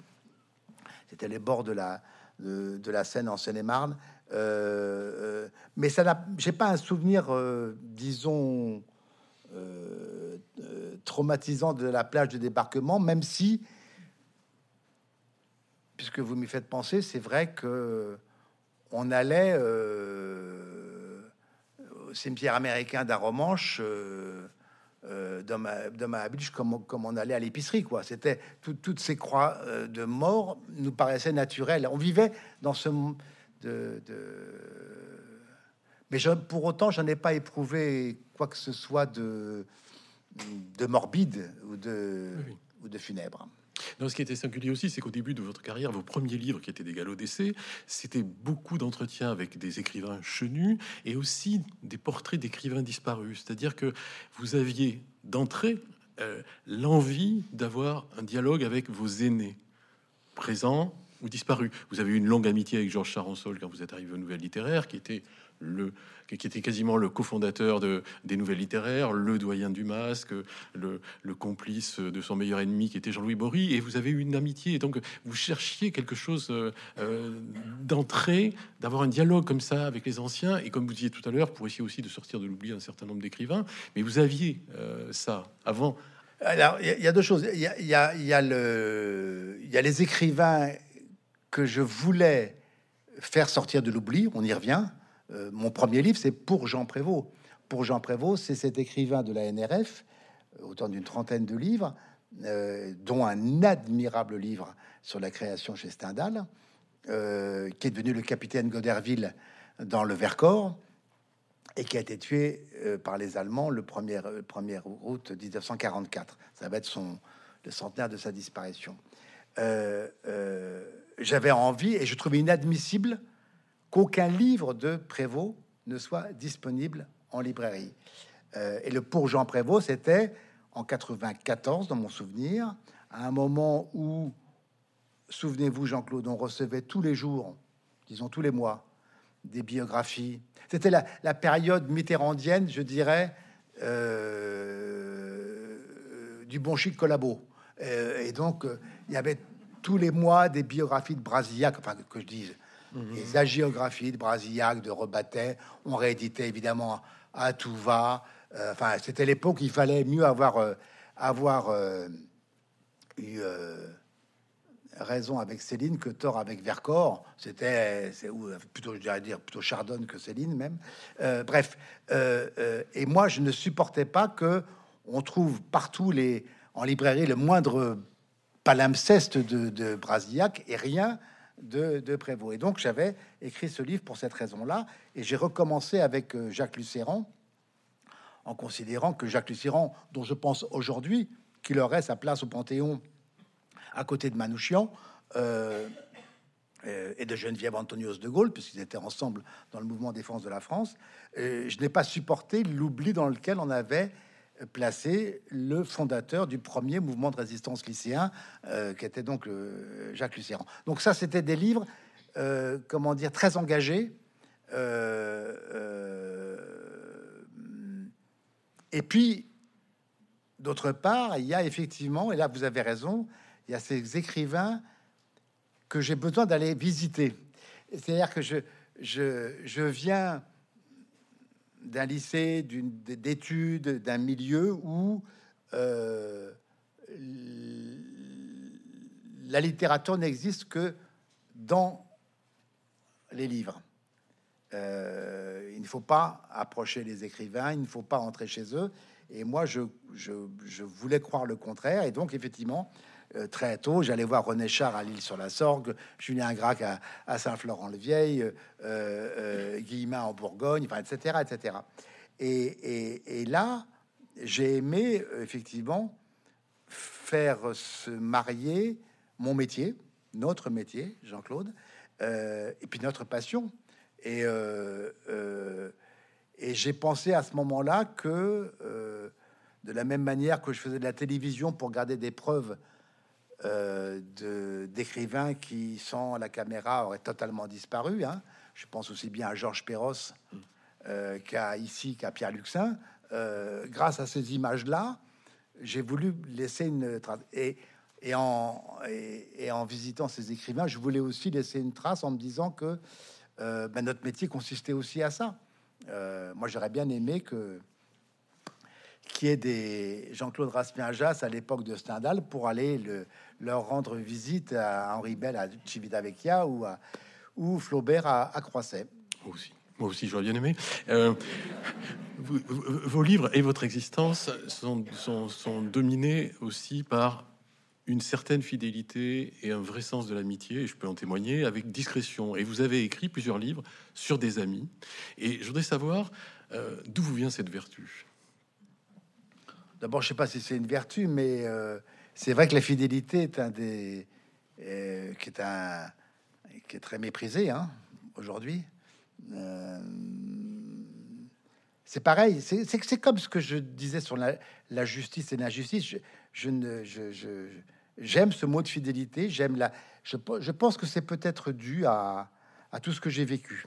c'était les bords de la, Seine en Seine-et-Marne. mais ça j'ai pas un souvenir, disons, traumatisant de la plage de débarquement, même si puisque vous m'y faites penser, c'est vrai que on allait euh, au cimetière américain d'Aromanche euh, euh, dans, ma, dans ma comme, comme on allait à l'épicerie, quoi. C'était toutes ces croix de mort nous paraissaient naturelles. On vivait dans ce de, de... mais je, pour autant, j'en ai pas éprouvé quoi que ce soit de de morbide ou de ou de funèbre. Non, ce qui était singulier aussi, c'est qu'au début de votre carrière, vos premiers livres, qui étaient des galops d'essai, c'était beaucoup d'entretiens avec des écrivains chenus et aussi des portraits d'écrivains disparus. C'est-à-dire que vous aviez d'entrée euh, l'envie d'avoir un dialogue avec vos aînés, présents ou disparus. Vous avez eu une longue amitié avec Georges Charensol quand vous êtes arrivé aux Nouvelles Littéraires, qui était le, qui était quasiment le cofondateur de, des Nouvelles Littéraires, le doyen du masque, le, complice de son meilleur ennemi qui était Jean-Louis Bory, et vous avez eu une amitié, et donc vous cherchiez quelque chose euh, euh, d'entrée, d'avoir un dialogue comme ça avec les anciens, et comme vous disiez tout à l'heure, pour essayer aussi de sortir de l'oubli un certain nombre d'écrivains, mais vous aviez euh, ça avant. Alors, il y, a deux choses. Il y a les écrivains que je voulais faire sortir de l'oubli, on y revient, euh, mon premier livre, c'est pour Jean Prévost. Pour Jean Prévost, c'est cet écrivain de la NRF, euh, autant d'une trentaine de livres, euh, dont un admirable livre sur la création chez Stendhal, qui est devenu le capitaine Goderville dans le Vercors. et qui a été tué par les Allemands le 1er, 1er août 1944. Ça va être son, le centenaire de sa disparition. J'avais envie et je trouvais inadmissible qu'aucun livre de Prévost ne soit disponible en librairie. et le pour Jean Prévost, c'était en 94, dans mon souvenir, à un moment où, souvenez-vous, Jean-Claude, on recevait tous les jours, disons tous les mois, des biographies. C'était la, période mitterrandienne, je dirais, euh, du bon chic collabo. Euh, et donc, euh, il y avait tous les mois des biographies de Brasillac, enfin, que je dise, mmh. les agiographies de Brasillac, de Rebattet. On rééditait évidemment à tout va. enfin, c'était l'époque où il fallait mieux avoir, avoir eu raison avec Céline que tort avec Vercors. C'était, c'est plutôt, je dire, plutôt Chardonne que Céline même. Euh, bref, euh, euh, et moi, je ne supportais pas que on trouve partout les en librairie le moindre palimpseste de, de Brasillac et rien de, de Prévost. Et donc, j'avais écrit ce livre pour cette raison-là, et j'ai recommencé avec Jacques Lucéran en considérant que Jacques Lucéran, dont je pense aujourd'hui qu'il aurait sa place au Panthéon à côté de Manouchian euh, euh, et de Geneviève Antonios de Gaulle, puisqu'ils étaient ensemble dans le mouvement défense de la France. je n'ai pas supporté l'oubli dans lequel on avait placé le fondateur du premier mouvement de résistance lycéen, euh, qui était donc Jacques Lucéran. Donc ça, c'était des livres, comment dire, très engagés. et puis, d'autre part, il y a effectivement, et là vous avez raison, il y a ces écrivains que j'ai besoin d'aller visiter. C'est-à-dire que je, je, je viens d'un lycée, d'études, d'un milieu où euh, la littérature n'existe que dans les livres. Euh, il ne faut pas approcher les écrivains, il ne faut pas entrer chez eux. Et moi, je, voulais croire le contraire. Et donc, effectivement, euh, très tôt. J'allais voir René Char à l'île-sur-la-Sorgue, Julien Gracq à, Saint-Florent-le-Vieil, euh, euh, Guillemin en Bourgogne, enfin, etc., etc. Et, là, j'ai aimé effectivement faire se marier mon métier, notre métier, Jean-Claude, et puis notre passion. Et j'ai pensé à ce moment-là que, de la même manière que je faisais de la télévision pour garder des preuves euh, d'écrivains qui, sans la caméra, auraient totalement disparu. Hein. Je pense aussi bien à Georges Perros euh, qu'à ici, qu'à Pierre Luxin. Euh, grâce à ces images-là, j'ai voulu laisser une trace. Et, et, en, et, en visitant ces écrivains, je voulais aussi laisser une trace en me disant que ben, notre métier consistait aussi à ça. moi, j'aurais bien aimé que qui est des Jean-Claude Raspian-Jas à l'époque de Stendhal pour aller le, leur rendre visite à Henri Bell à Civitavecchia ou, à, ou Flaubert à, à Croisset. Moi aussi. Moi aussi, j'aurais bien aimé. Euh, vos livres et votre existence sont, sont, sont, dominés aussi par une certaine fidélité et un vrai sens de l'amitié, et je peux en témoigner avec discrétion. Et vous avez écrit plusieurs livres sur des amis. Et je voudrais savoir euh, d'où vous vient cette vertu? D'abord, je sais pas si c'est une vertu, mais euh, c'est vrai que la fidélité est un des euh, qui est un qui est très méprisé hein, aujourd'hui. Euh, c'est pareil, c'est comme ce que je disais sur la, justice et l'injustice. Je, je ne, j'aime ce mot de fidélité. J'aime la. Je, pense que c'est peut-être dû à, tout ce que j'ai vécu.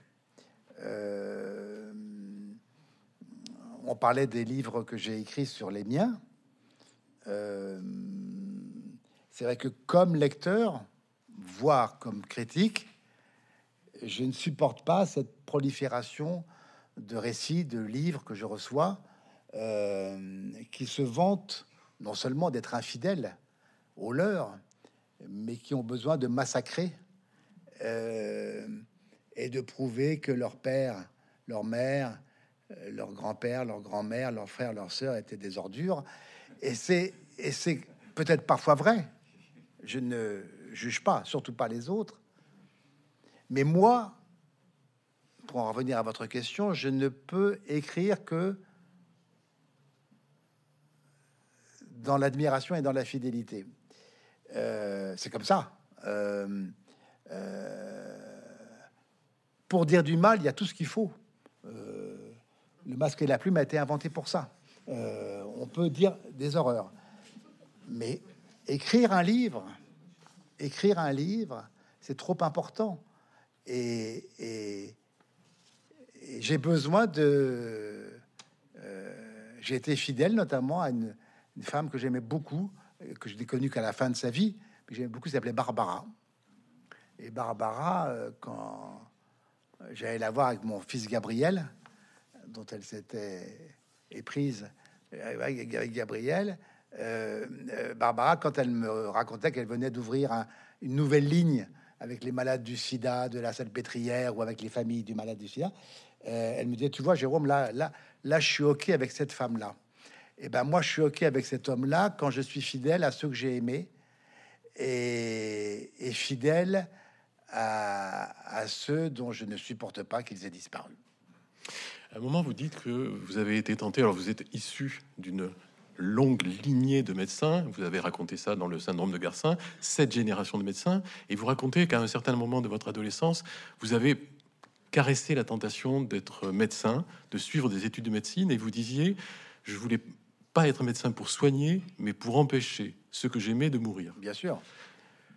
On parlait des livres que j'ai écrits sur les miens. Euh, c'est vrai que comme lecteur, voire comme critique, je ne supporte pas cette prolifération de récits, de livres que je reçois, euh, qui se vantent non seulement d'être infidèles aux leurs, mais qui ont besoin de massacrer euh, et de prouver que leur père, leur mère, leur grand-père, leur grand-mère, leurs frères, leurs sœurs étaient des ordures. Et c'est, peut-être parfois vrai. Je ne juge pas, surtout pas les autres. Mais moi, pour en revenir à votre question, je ne peux écrire que dans l'admiration et dans la fidélité. Euh, c'est comme ça. Euh, euh, pour dire du mal, il y a tout ce qu'il faut. Le masque et la plume a été inventé pour ça. on peut dire des horreurs, mais écrire un livre, écrire un livre, c'est trop important. Et, j'ai besoin de. j'ai été fidèle notamment à une, une femme que j'aimais beaucoup, que je n'ai connue qu'à la fin de sa vie, mais j'aimais beaucoup, s'appelait Barbara. Et Barbara, euh, quand j'allais la voir avec mon fils Gabriel, dont elle s'était éprise avec Gabriel, euh, euh, Barbara, quand elle me racontait qu'elle venait d'ouvrir une nouvelle ligne avec les malades du sida, de la salpêtrière ou avec les familles du malade du sida, elle me disait, tu vois, Jérôme, là, là, là, je suis OK avec cette femme-là. Et ben moi, je suis OK avec cet homme-là quand je suis fidèle à ceux que j'ai aimés et, fidèle à, ceux dont je ne supporte pas qu'ils aient disparu. À un moment, vous dites que vous avez été tenté, alors vous êtes issu d'une longue lignée de médecins, vous avez raconté ça dans le syndrome de Garcin, sept générations de médecins, et vous racontez qu'à un certain moment de votre adolescence, vous avez caressé la tentation d'être médecin, de suivre des études de médecine, et vous disiez, je voulais pas être médecin pour soigner, mais pour empêcher ceux que j'aimais de mourir. Bien sûr.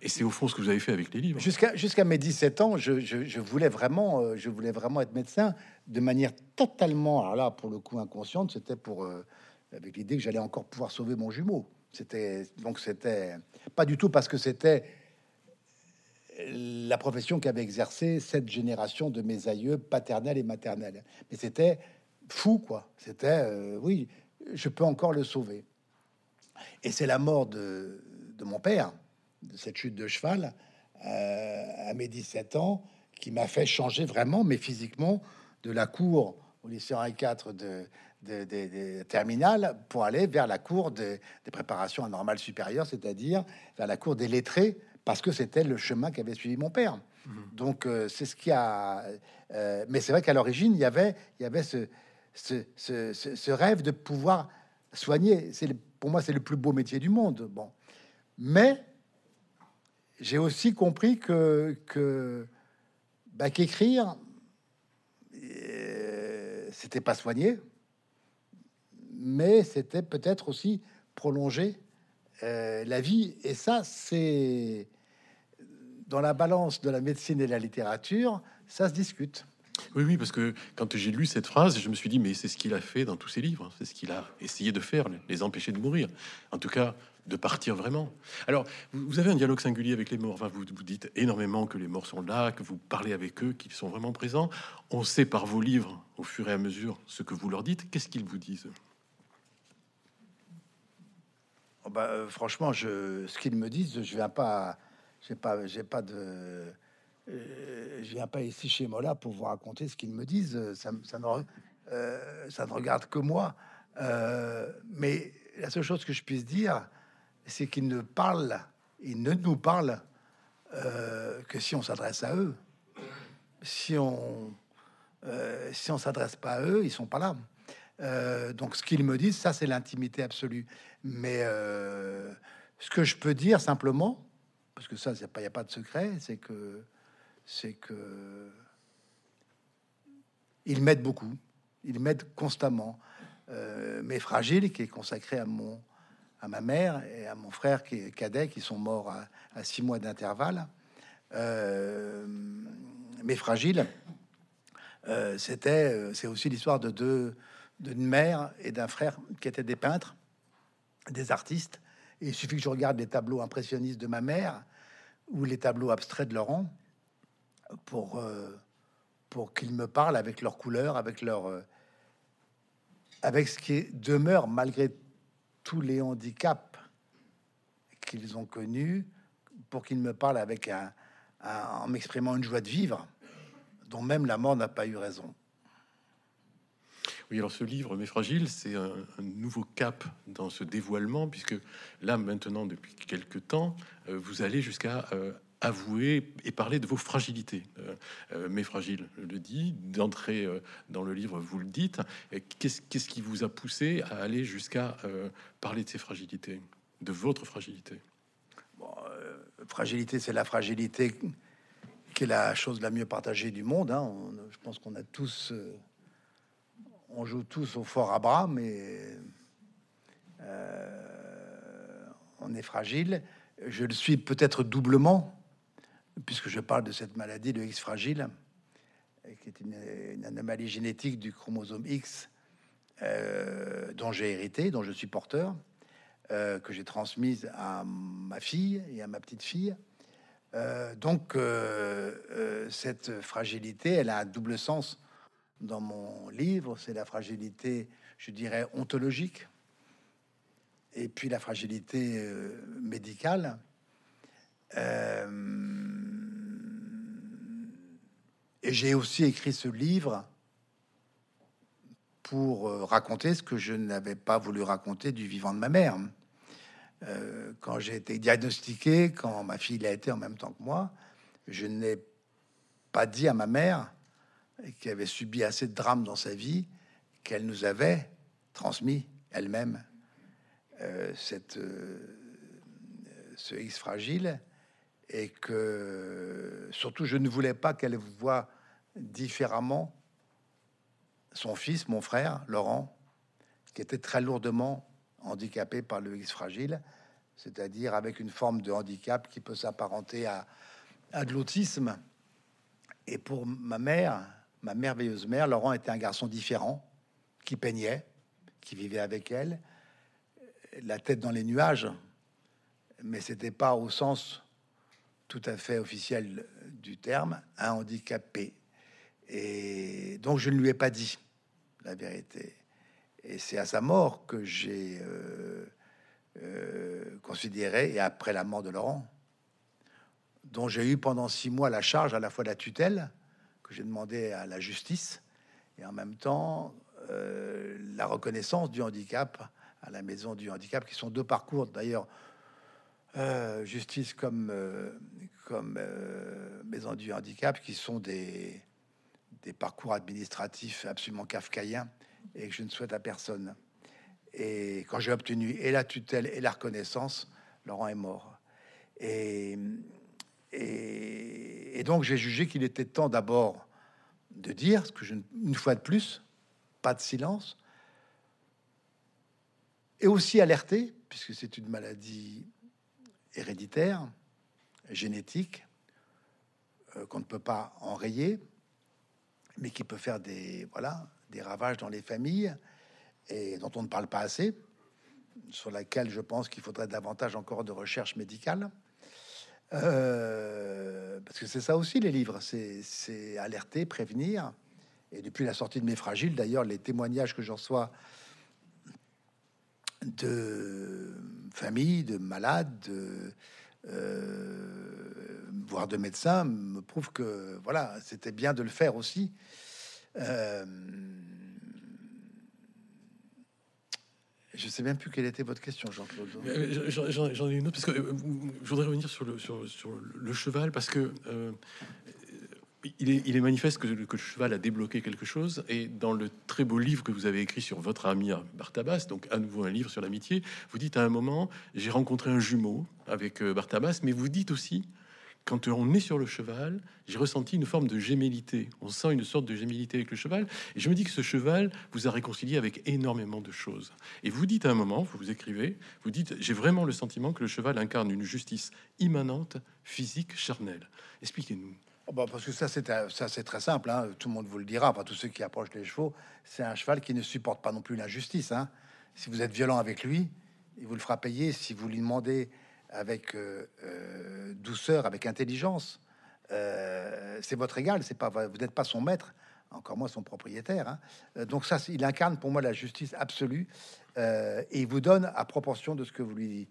Et c'est au fond ce que vous avez fait avec les livres. Jusqu'à mes 17 ans, je, voulais vraiment, euh, je voulais vraiment être médecin de manière totalement, alors là, pour le coup, inconsciente. C'était pour euh, avec l'idée que j'allais encore pouvoir sauver mon jumeau. C'était donc c'était pas du tout parce que c'était la profession qu'avait exercé cette génération de mes aïeux paternels et maternels. Mais c'était fou, quoi. C'était, euh, oui, je peux encore le sauver. Et c'est la mort de, mon père, de cette chute de cheval, euh, à mes 17 ans, qui m'a fait changer vraiment, mais physiquement, de la cour au lycée Henri IV de, de, terminales pour aller vers la cour des préparations à normale supérieure, c'est-à-dire vers la cour des lettrés, parce que c'était le chemin qu'avait suivi mon père. Mmh. Donc euh, c'est ce qui a. Euh, mais c'est vrai qu'à l'origine, il y avait, il y avait ce, ce, rêve de pouvoir soigner. C'est pour moi, c'est le plus beau métier du monde. Bon, mais j'ai aussi compris que, que bah, qu'écrire, euh, c'était pas soigner, mais c'était peut-être aussi prolonger euh, la vie. Et ça, c'est dans la balance de la médecine et de la littérature, ça se discute. Oui, oui, parce que quand j'ai lu cette phrase, je me suis dit, mais c'est ce qu'il a fait dans tous ses livres, c'est ce qu'il a essayé de faire, les empêcher de mourir, en tout cas de partir vraiment. Alors, vous avez un dialogue singulier avec les morts, vous, vous dites énormément que les morts sont là, que vous parlez avec eux, qu'ils sont vraiment présents. On sait par vos livres, au fur et à mesure, ce que vous leur dites. Qu'est-ce qu'ils vous disent oh bah, euh, Franchement, je, ce qu'ils me disent, je viens pas, j'ai pas, j'ai pas de euh, je viens pas ici chez Mola pour vous raconter ce qu'ils me disent. Ça, ça, ne, euh, ça ne regarde que moi. Mais la seule chose que je puisse dire, c'est qu'ils ne parlent, ils ne nous parlent que si on s'adresse à eux. Si on si on s'adresse pas à eux, ils sont pas là. donc ce qu'ils me disent, ça c'est l'intimité absolue. Mais ce que je peux dire simplement, parce que ça, il n'y a pas de secret, c'est que c'est que ils m'aident beaucoup, ils m'aident constamment. Euh, mais fragile, qui est consacré à mon à ma mère et à mon frère qui est cadet, qui sont morts à, six mois d'intervalle. Euh, mais fragile, euh, c'était, c'est aussi l'histoire de deux, d'une mère et d'un frère qui étaient des peintres, des artistes. Il suffit que je regarde les tableaux impressionnistes de ma mère ou les tableaux abstraits de Laurent pour, euh, pour qu'ils me parlent avec leurs couleurs, avec leur, euh, avec ce qui demeure malgré tous les handicaps qu'ils ont connus, pour qu'ils me parlent avec un, en m'exprimant une joie de vivre, dont même la mort n'a pas eu raison. Oui, alors ce livre, Mais Fragile, c'est un, nouveau cap dans ce dévoilement, puisque là, maintenant, depuis quelques temps, euh, vous allez jusqu'à avouer et parler de vos fragilités. mes fragiles, je le dis, d'entrer dans le livre, vous le dites. Qu'est-ce qui vous a poussé à aller jusqu'à parler de ces fragilités, de votre fragilité? Fragilité, c'est la fragilité qui est la chose la mieux partagée du monde. Hein. je pense qu'on a tous, on joue tous au fort à bras, mais on est fragile. Je le suis peut-être doublement, puisque je parle de cette maladie, de X fragile, qui est une, anomalie génétique du chromosome X euh, dont j'ai hérité, dont je suis porteur, euh, que j'ai transmise à ma fille et à ma petite fille. Euh, donc cette fragilité, elle a un double sens dans mon livre. C'est la fragilité, je dirais, ontologique et puis la fragilité médicale. Et j'ai aussi écrit ce livre pour euh, raconter ce que je n'avais pas voulu raconter du vivant de ma mère. quand j'ai été diagnostiqué, quand ma fille l'a été en même temps que moi, je n'ai pas dit à ma mère, qui avait subi assez de drames dans sa vie, qu'elle nous avait transmis elle-même euh, euh, ce X fragile et que surtout je ne voulais pas qu'elle voie différemment son fils, mon frère Laurent, qui était très lourdement handicapé par le X fragile, c'est-à-dire avec une forme de handicap qui peut s'apparenter à, à de l'autisme. Et pour ma mère, ma merveilleuse mère, Laurent était un garçon différent, qui peignait, qui vivait avec elle, la tête dans les nuages, mais c'était pas au sens tout à fait officiel du terme, un handicapé. Et donc je ne lui ai pas dit la vérité. Et c'est à sa mort que j'ai euh, euh, considéré, et après la mort de Laurent, dont j'ai eu pendant six mois la charge à la fois de la tutelle, que j'ai demandé à la justice, et en même temps euh, la reconnaissance du handicap à la maison du handicap, qui sont deux parcours d'ailleurs. Euh, justice comme, euh, comme maison du handicap, qui sont des, des parcours administratifs absolument kafkaïens et que je ne souhaite à personne. Et quand j'ai obtenu et la tutelle et la reconnaissance, Laurent est mort. Et, donc j'ai jugé qu'il était temps d'abord de dire ce que je, une fois de plus, pas de silence, et aussi alerter, puisque c'est une maladie héréditaire, génétique, euh, qu'on ne peut pas enrayer, mais qui peut faire des, voilà, des ravages dans les familles et dont on ne parle pas assez, sur laquelle je pense qu'il faudrait davantage encore de recherche médicale. Euh, parce que c'est ça aussi les livres, c'est alerter, prévenir. Et depuis la sortie de Mes Fragiles, d'ailleurs, les témoignages que j'en reçois de familles, de malades, euh, voire de médecins, me prouve que voilà, c'était bien de le faire aussi. Euh, je sais même plus quelle était votre question, Jean-Claude. Euh, j'en ai une autre parce que je voudrais revenir sur le, sur le cheval parce que il est, manifeste que, le cheval a débloqué quelque chose. Et dans le très beau livre que vous avez écrit sur votre ami Bartabas, donc à nouveau un livre sur l'amitié, vous dites à un moment, j'ai rencontré un jumeau avec euh, Bartabas, mais vous dites aussi, quand on est sur le cheval, j'ai ressenti une forme de gémellité. On sent une sorte de gémellité avec le cheval. Et je me dis que ce cheval vous a réconcilié avec énormément de choses. Et vous dites à un moment, vous, vous écrivez, vous dites, j'ai vraiment le sentiment que le cheval incarne une justice immanente, physique, charnelle. Expliquez-nous. Oh, bah, parce que ça, c'est c'est très simple. Hein. Tout le monde vous le dira. Enfin, tous ceux qui approchent les chevaux, c'est un cheval qui ne supporte pas non plus l'injustice. Hein. Si vous êtes violent avec lui, il vous le fera payer. Si vous lui demandez avec euh, euh, douceur, avec intelligence, euh, c'est votre égal. Vous n'êtes pas son maître, encore moins son propriétaire. Hein. Donc ça, il incarne pour moi la justice absolue et il vous donne à proportion de ce que vous lui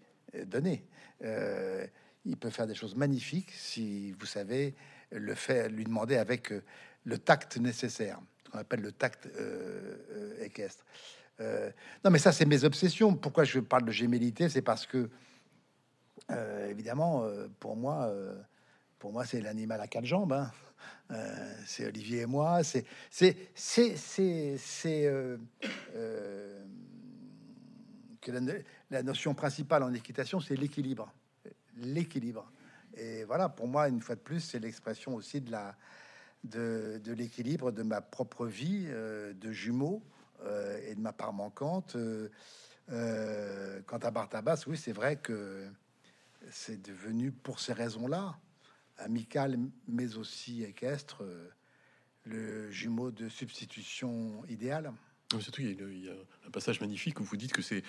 donnez. il peut faire des choses magnifiques si vous savez le fait, lui demander avec euh, le tact nécessaire, ce qu'on appelle le tact euh, euh, équestre. non, mais ça, c'est mes obsessions. Pourquoi je parle de gémellité? C'est parce que, évidemment, pour moi, pour moi, c'est l'animal à quatre jambes. hein. C'est Olivier et moi. C'est c'est c'est c'est euh, que la, la notion principale en équitation, c'est l'équilibre, l'équilibre. Et voilà, pour moi, une fois de plus, c'est l'expression aussi de l'équilibre de ma propre vie euh, de jumeaux euh, et de ma part manquante. Euh, quant à Bartabas, oui, c'est vrai que c'est devenu pour ces raisons-là, amical mais aussi équestre, le jumeau de substitution idéal. Surtout, il y a un passage magnifique où vous dites que c'est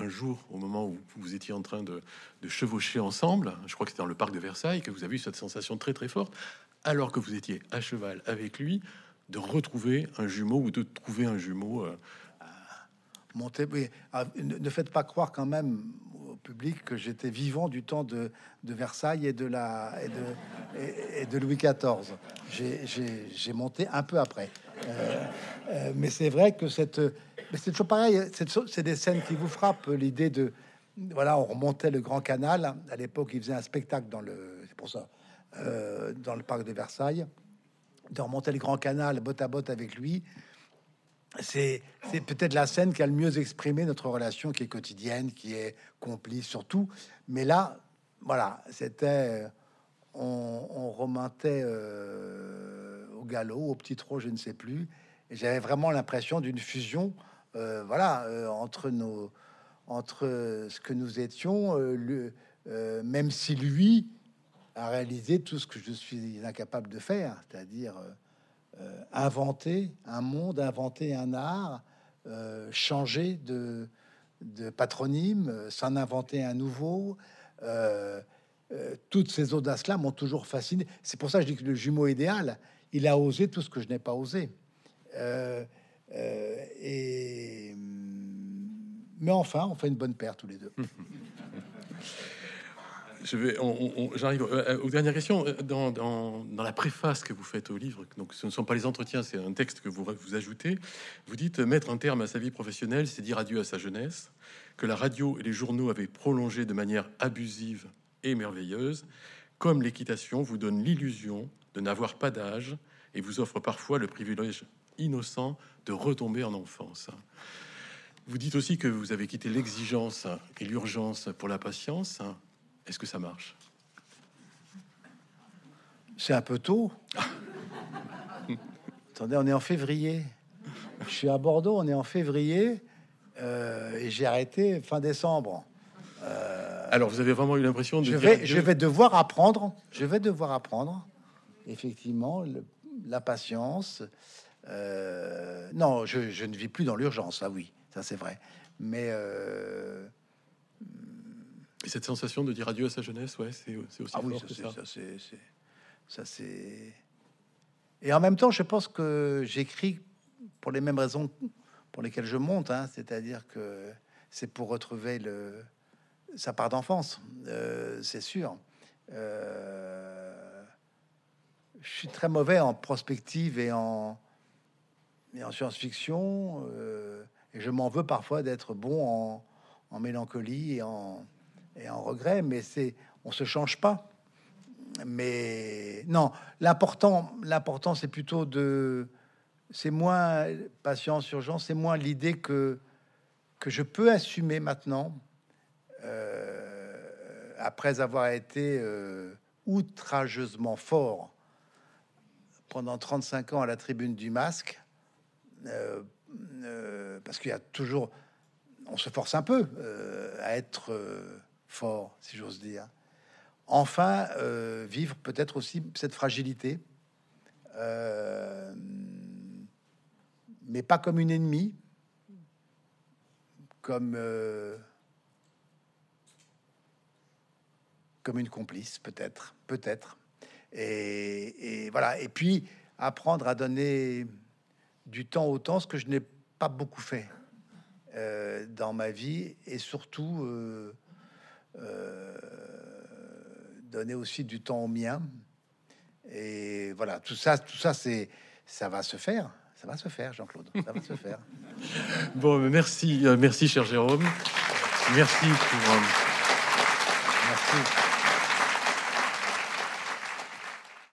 un jour, au moment où vous étiez en train de, chevaucher ensemble, je crois que c'était dans le parc de Versailles, que vous avez eu cette sensation très très forte, alors que vous étiez à cheval avec lui, de retrouver un jumeau ou de trouver un jumeau. euh, oui. Ah, ne, faites pas croire quand même au public que j'étais vivant du temps de, Versailles et de la et de, Louis XIV. J'ai monté un peu après, Euh, euh, mais c'est vrai que cette, mais c'est toujours pareil. C'est des scènes qui vous frappent. L'idée de voilà, on remontait le Grand Canal. À l'époque, il faisait un spectacle dans le, c'est pour ça, euh, dans le parc de Versailles. De remonter le Grand Canal, botte à botte avec lui c'est peut-être la scène qui a le mieux exprimé notre relation qui est quotidienne, qui est complice surtout. Mais là, voilà, c'était on, on remontait au galop, au petit trot, je ne sais plus. Et j'avais vraiment l'impression d'une fusion, euh, voilà, euh, entre nos entre ce que nous étions, euh, le- même si lui a réalisé tout ce que je suis incapable de faire, c'est-à-dire inventer un monde, inventer un art, changer de, patronyme, s'en inventer un nouveau. Toutes ces audaces-là m'ont toujours fasciné. C'est pour ça que je dis que le jumeau idéal, il a osé tout ce que je n'ai pas osé. Euh, euh, et mais enfin, on fait une bonne paire tous les deux. *laughs* Je vais, on- j'arrive euh, aux dernières questions. Dans, dans, dans la préface que vous faites au livre, donc ce ne sont pas les entretiens, c'est un texte que vous vous ajoutez. Vous dites mettre un terme à sa vie professionnelle, c'est dire adieu à sa jeunesse, que la radio et les journaux avaient prolongé de manière abusive et merveilleuse, comme l'équitation vous donne l'illusion de n'avoir pas d'âge et vous offre parfois le privilège innocent de retomber en enfance. Vous dites aussi que vous avez quitté l'exigence et l'urgence pour la patience. Est-ce que ça marche? C'est un peu tôt. *laughs* Attendez, on est en février. Je suis à Bordeaux, on est en février euh, et j'ai arrêté fin décembre. Alors, vous avez vraiment eu l'impression de vais, je vais devoir apprendre. Je vais devoir apprendre. Effectivement, le- la patience. Euh, non, je, je ne vis plus dans l'urgence. Ah oui, ça c'est vrai. Mais euh, Et cette sensation de dire adieu à sa jeunesse, ouais, c'est aussi ah oui, fort ça que c'est, ça. c'est, c'est- ça c'est. Et en même temps, je pense que j'écris pour les mêmes raisons pour lesquelles je monte, hein, c'est-à-dire que c'est pour retrouver le sa part d'enfance, euh, c'est sûr. Euh, je suis très mauvais en prospective et en science-fiction, euh, et je m'en veux parfois d'être bon en, mélancolie et en et en regret, mais c'est on se change pas. Mais non, l'important, l'important, c'est plutôt de, c'est moins patience, urgence, c'est moins l'idée que que je peux assumer maintenant, euh, après avoir été euh, outrageusement fort pendant 35 ans à la tribune du masque, euh, euh, parce qu'il y a toujours, on se force un peu euh, à être fort, si j'ose dire enfin vivre peut-être aussi cette fragilité, mais pas comme une ennemie, comme comme une complice peut-être, peut-être. Et, et voilà. Et puis apprendre à donner du temps au temps, ce que je n'ai pas beaucoup fait euh, dans ma vie, et surtout. euh, euh, donner aussi du temps au mien. Et voilà, tout ça, tout ça, c'est, ça va se faire. Ça va se faire, Jean-Claude. Ça va se faire. *laughs* Bon, merci, merci, cher Jérôme. Merci pour. Merci.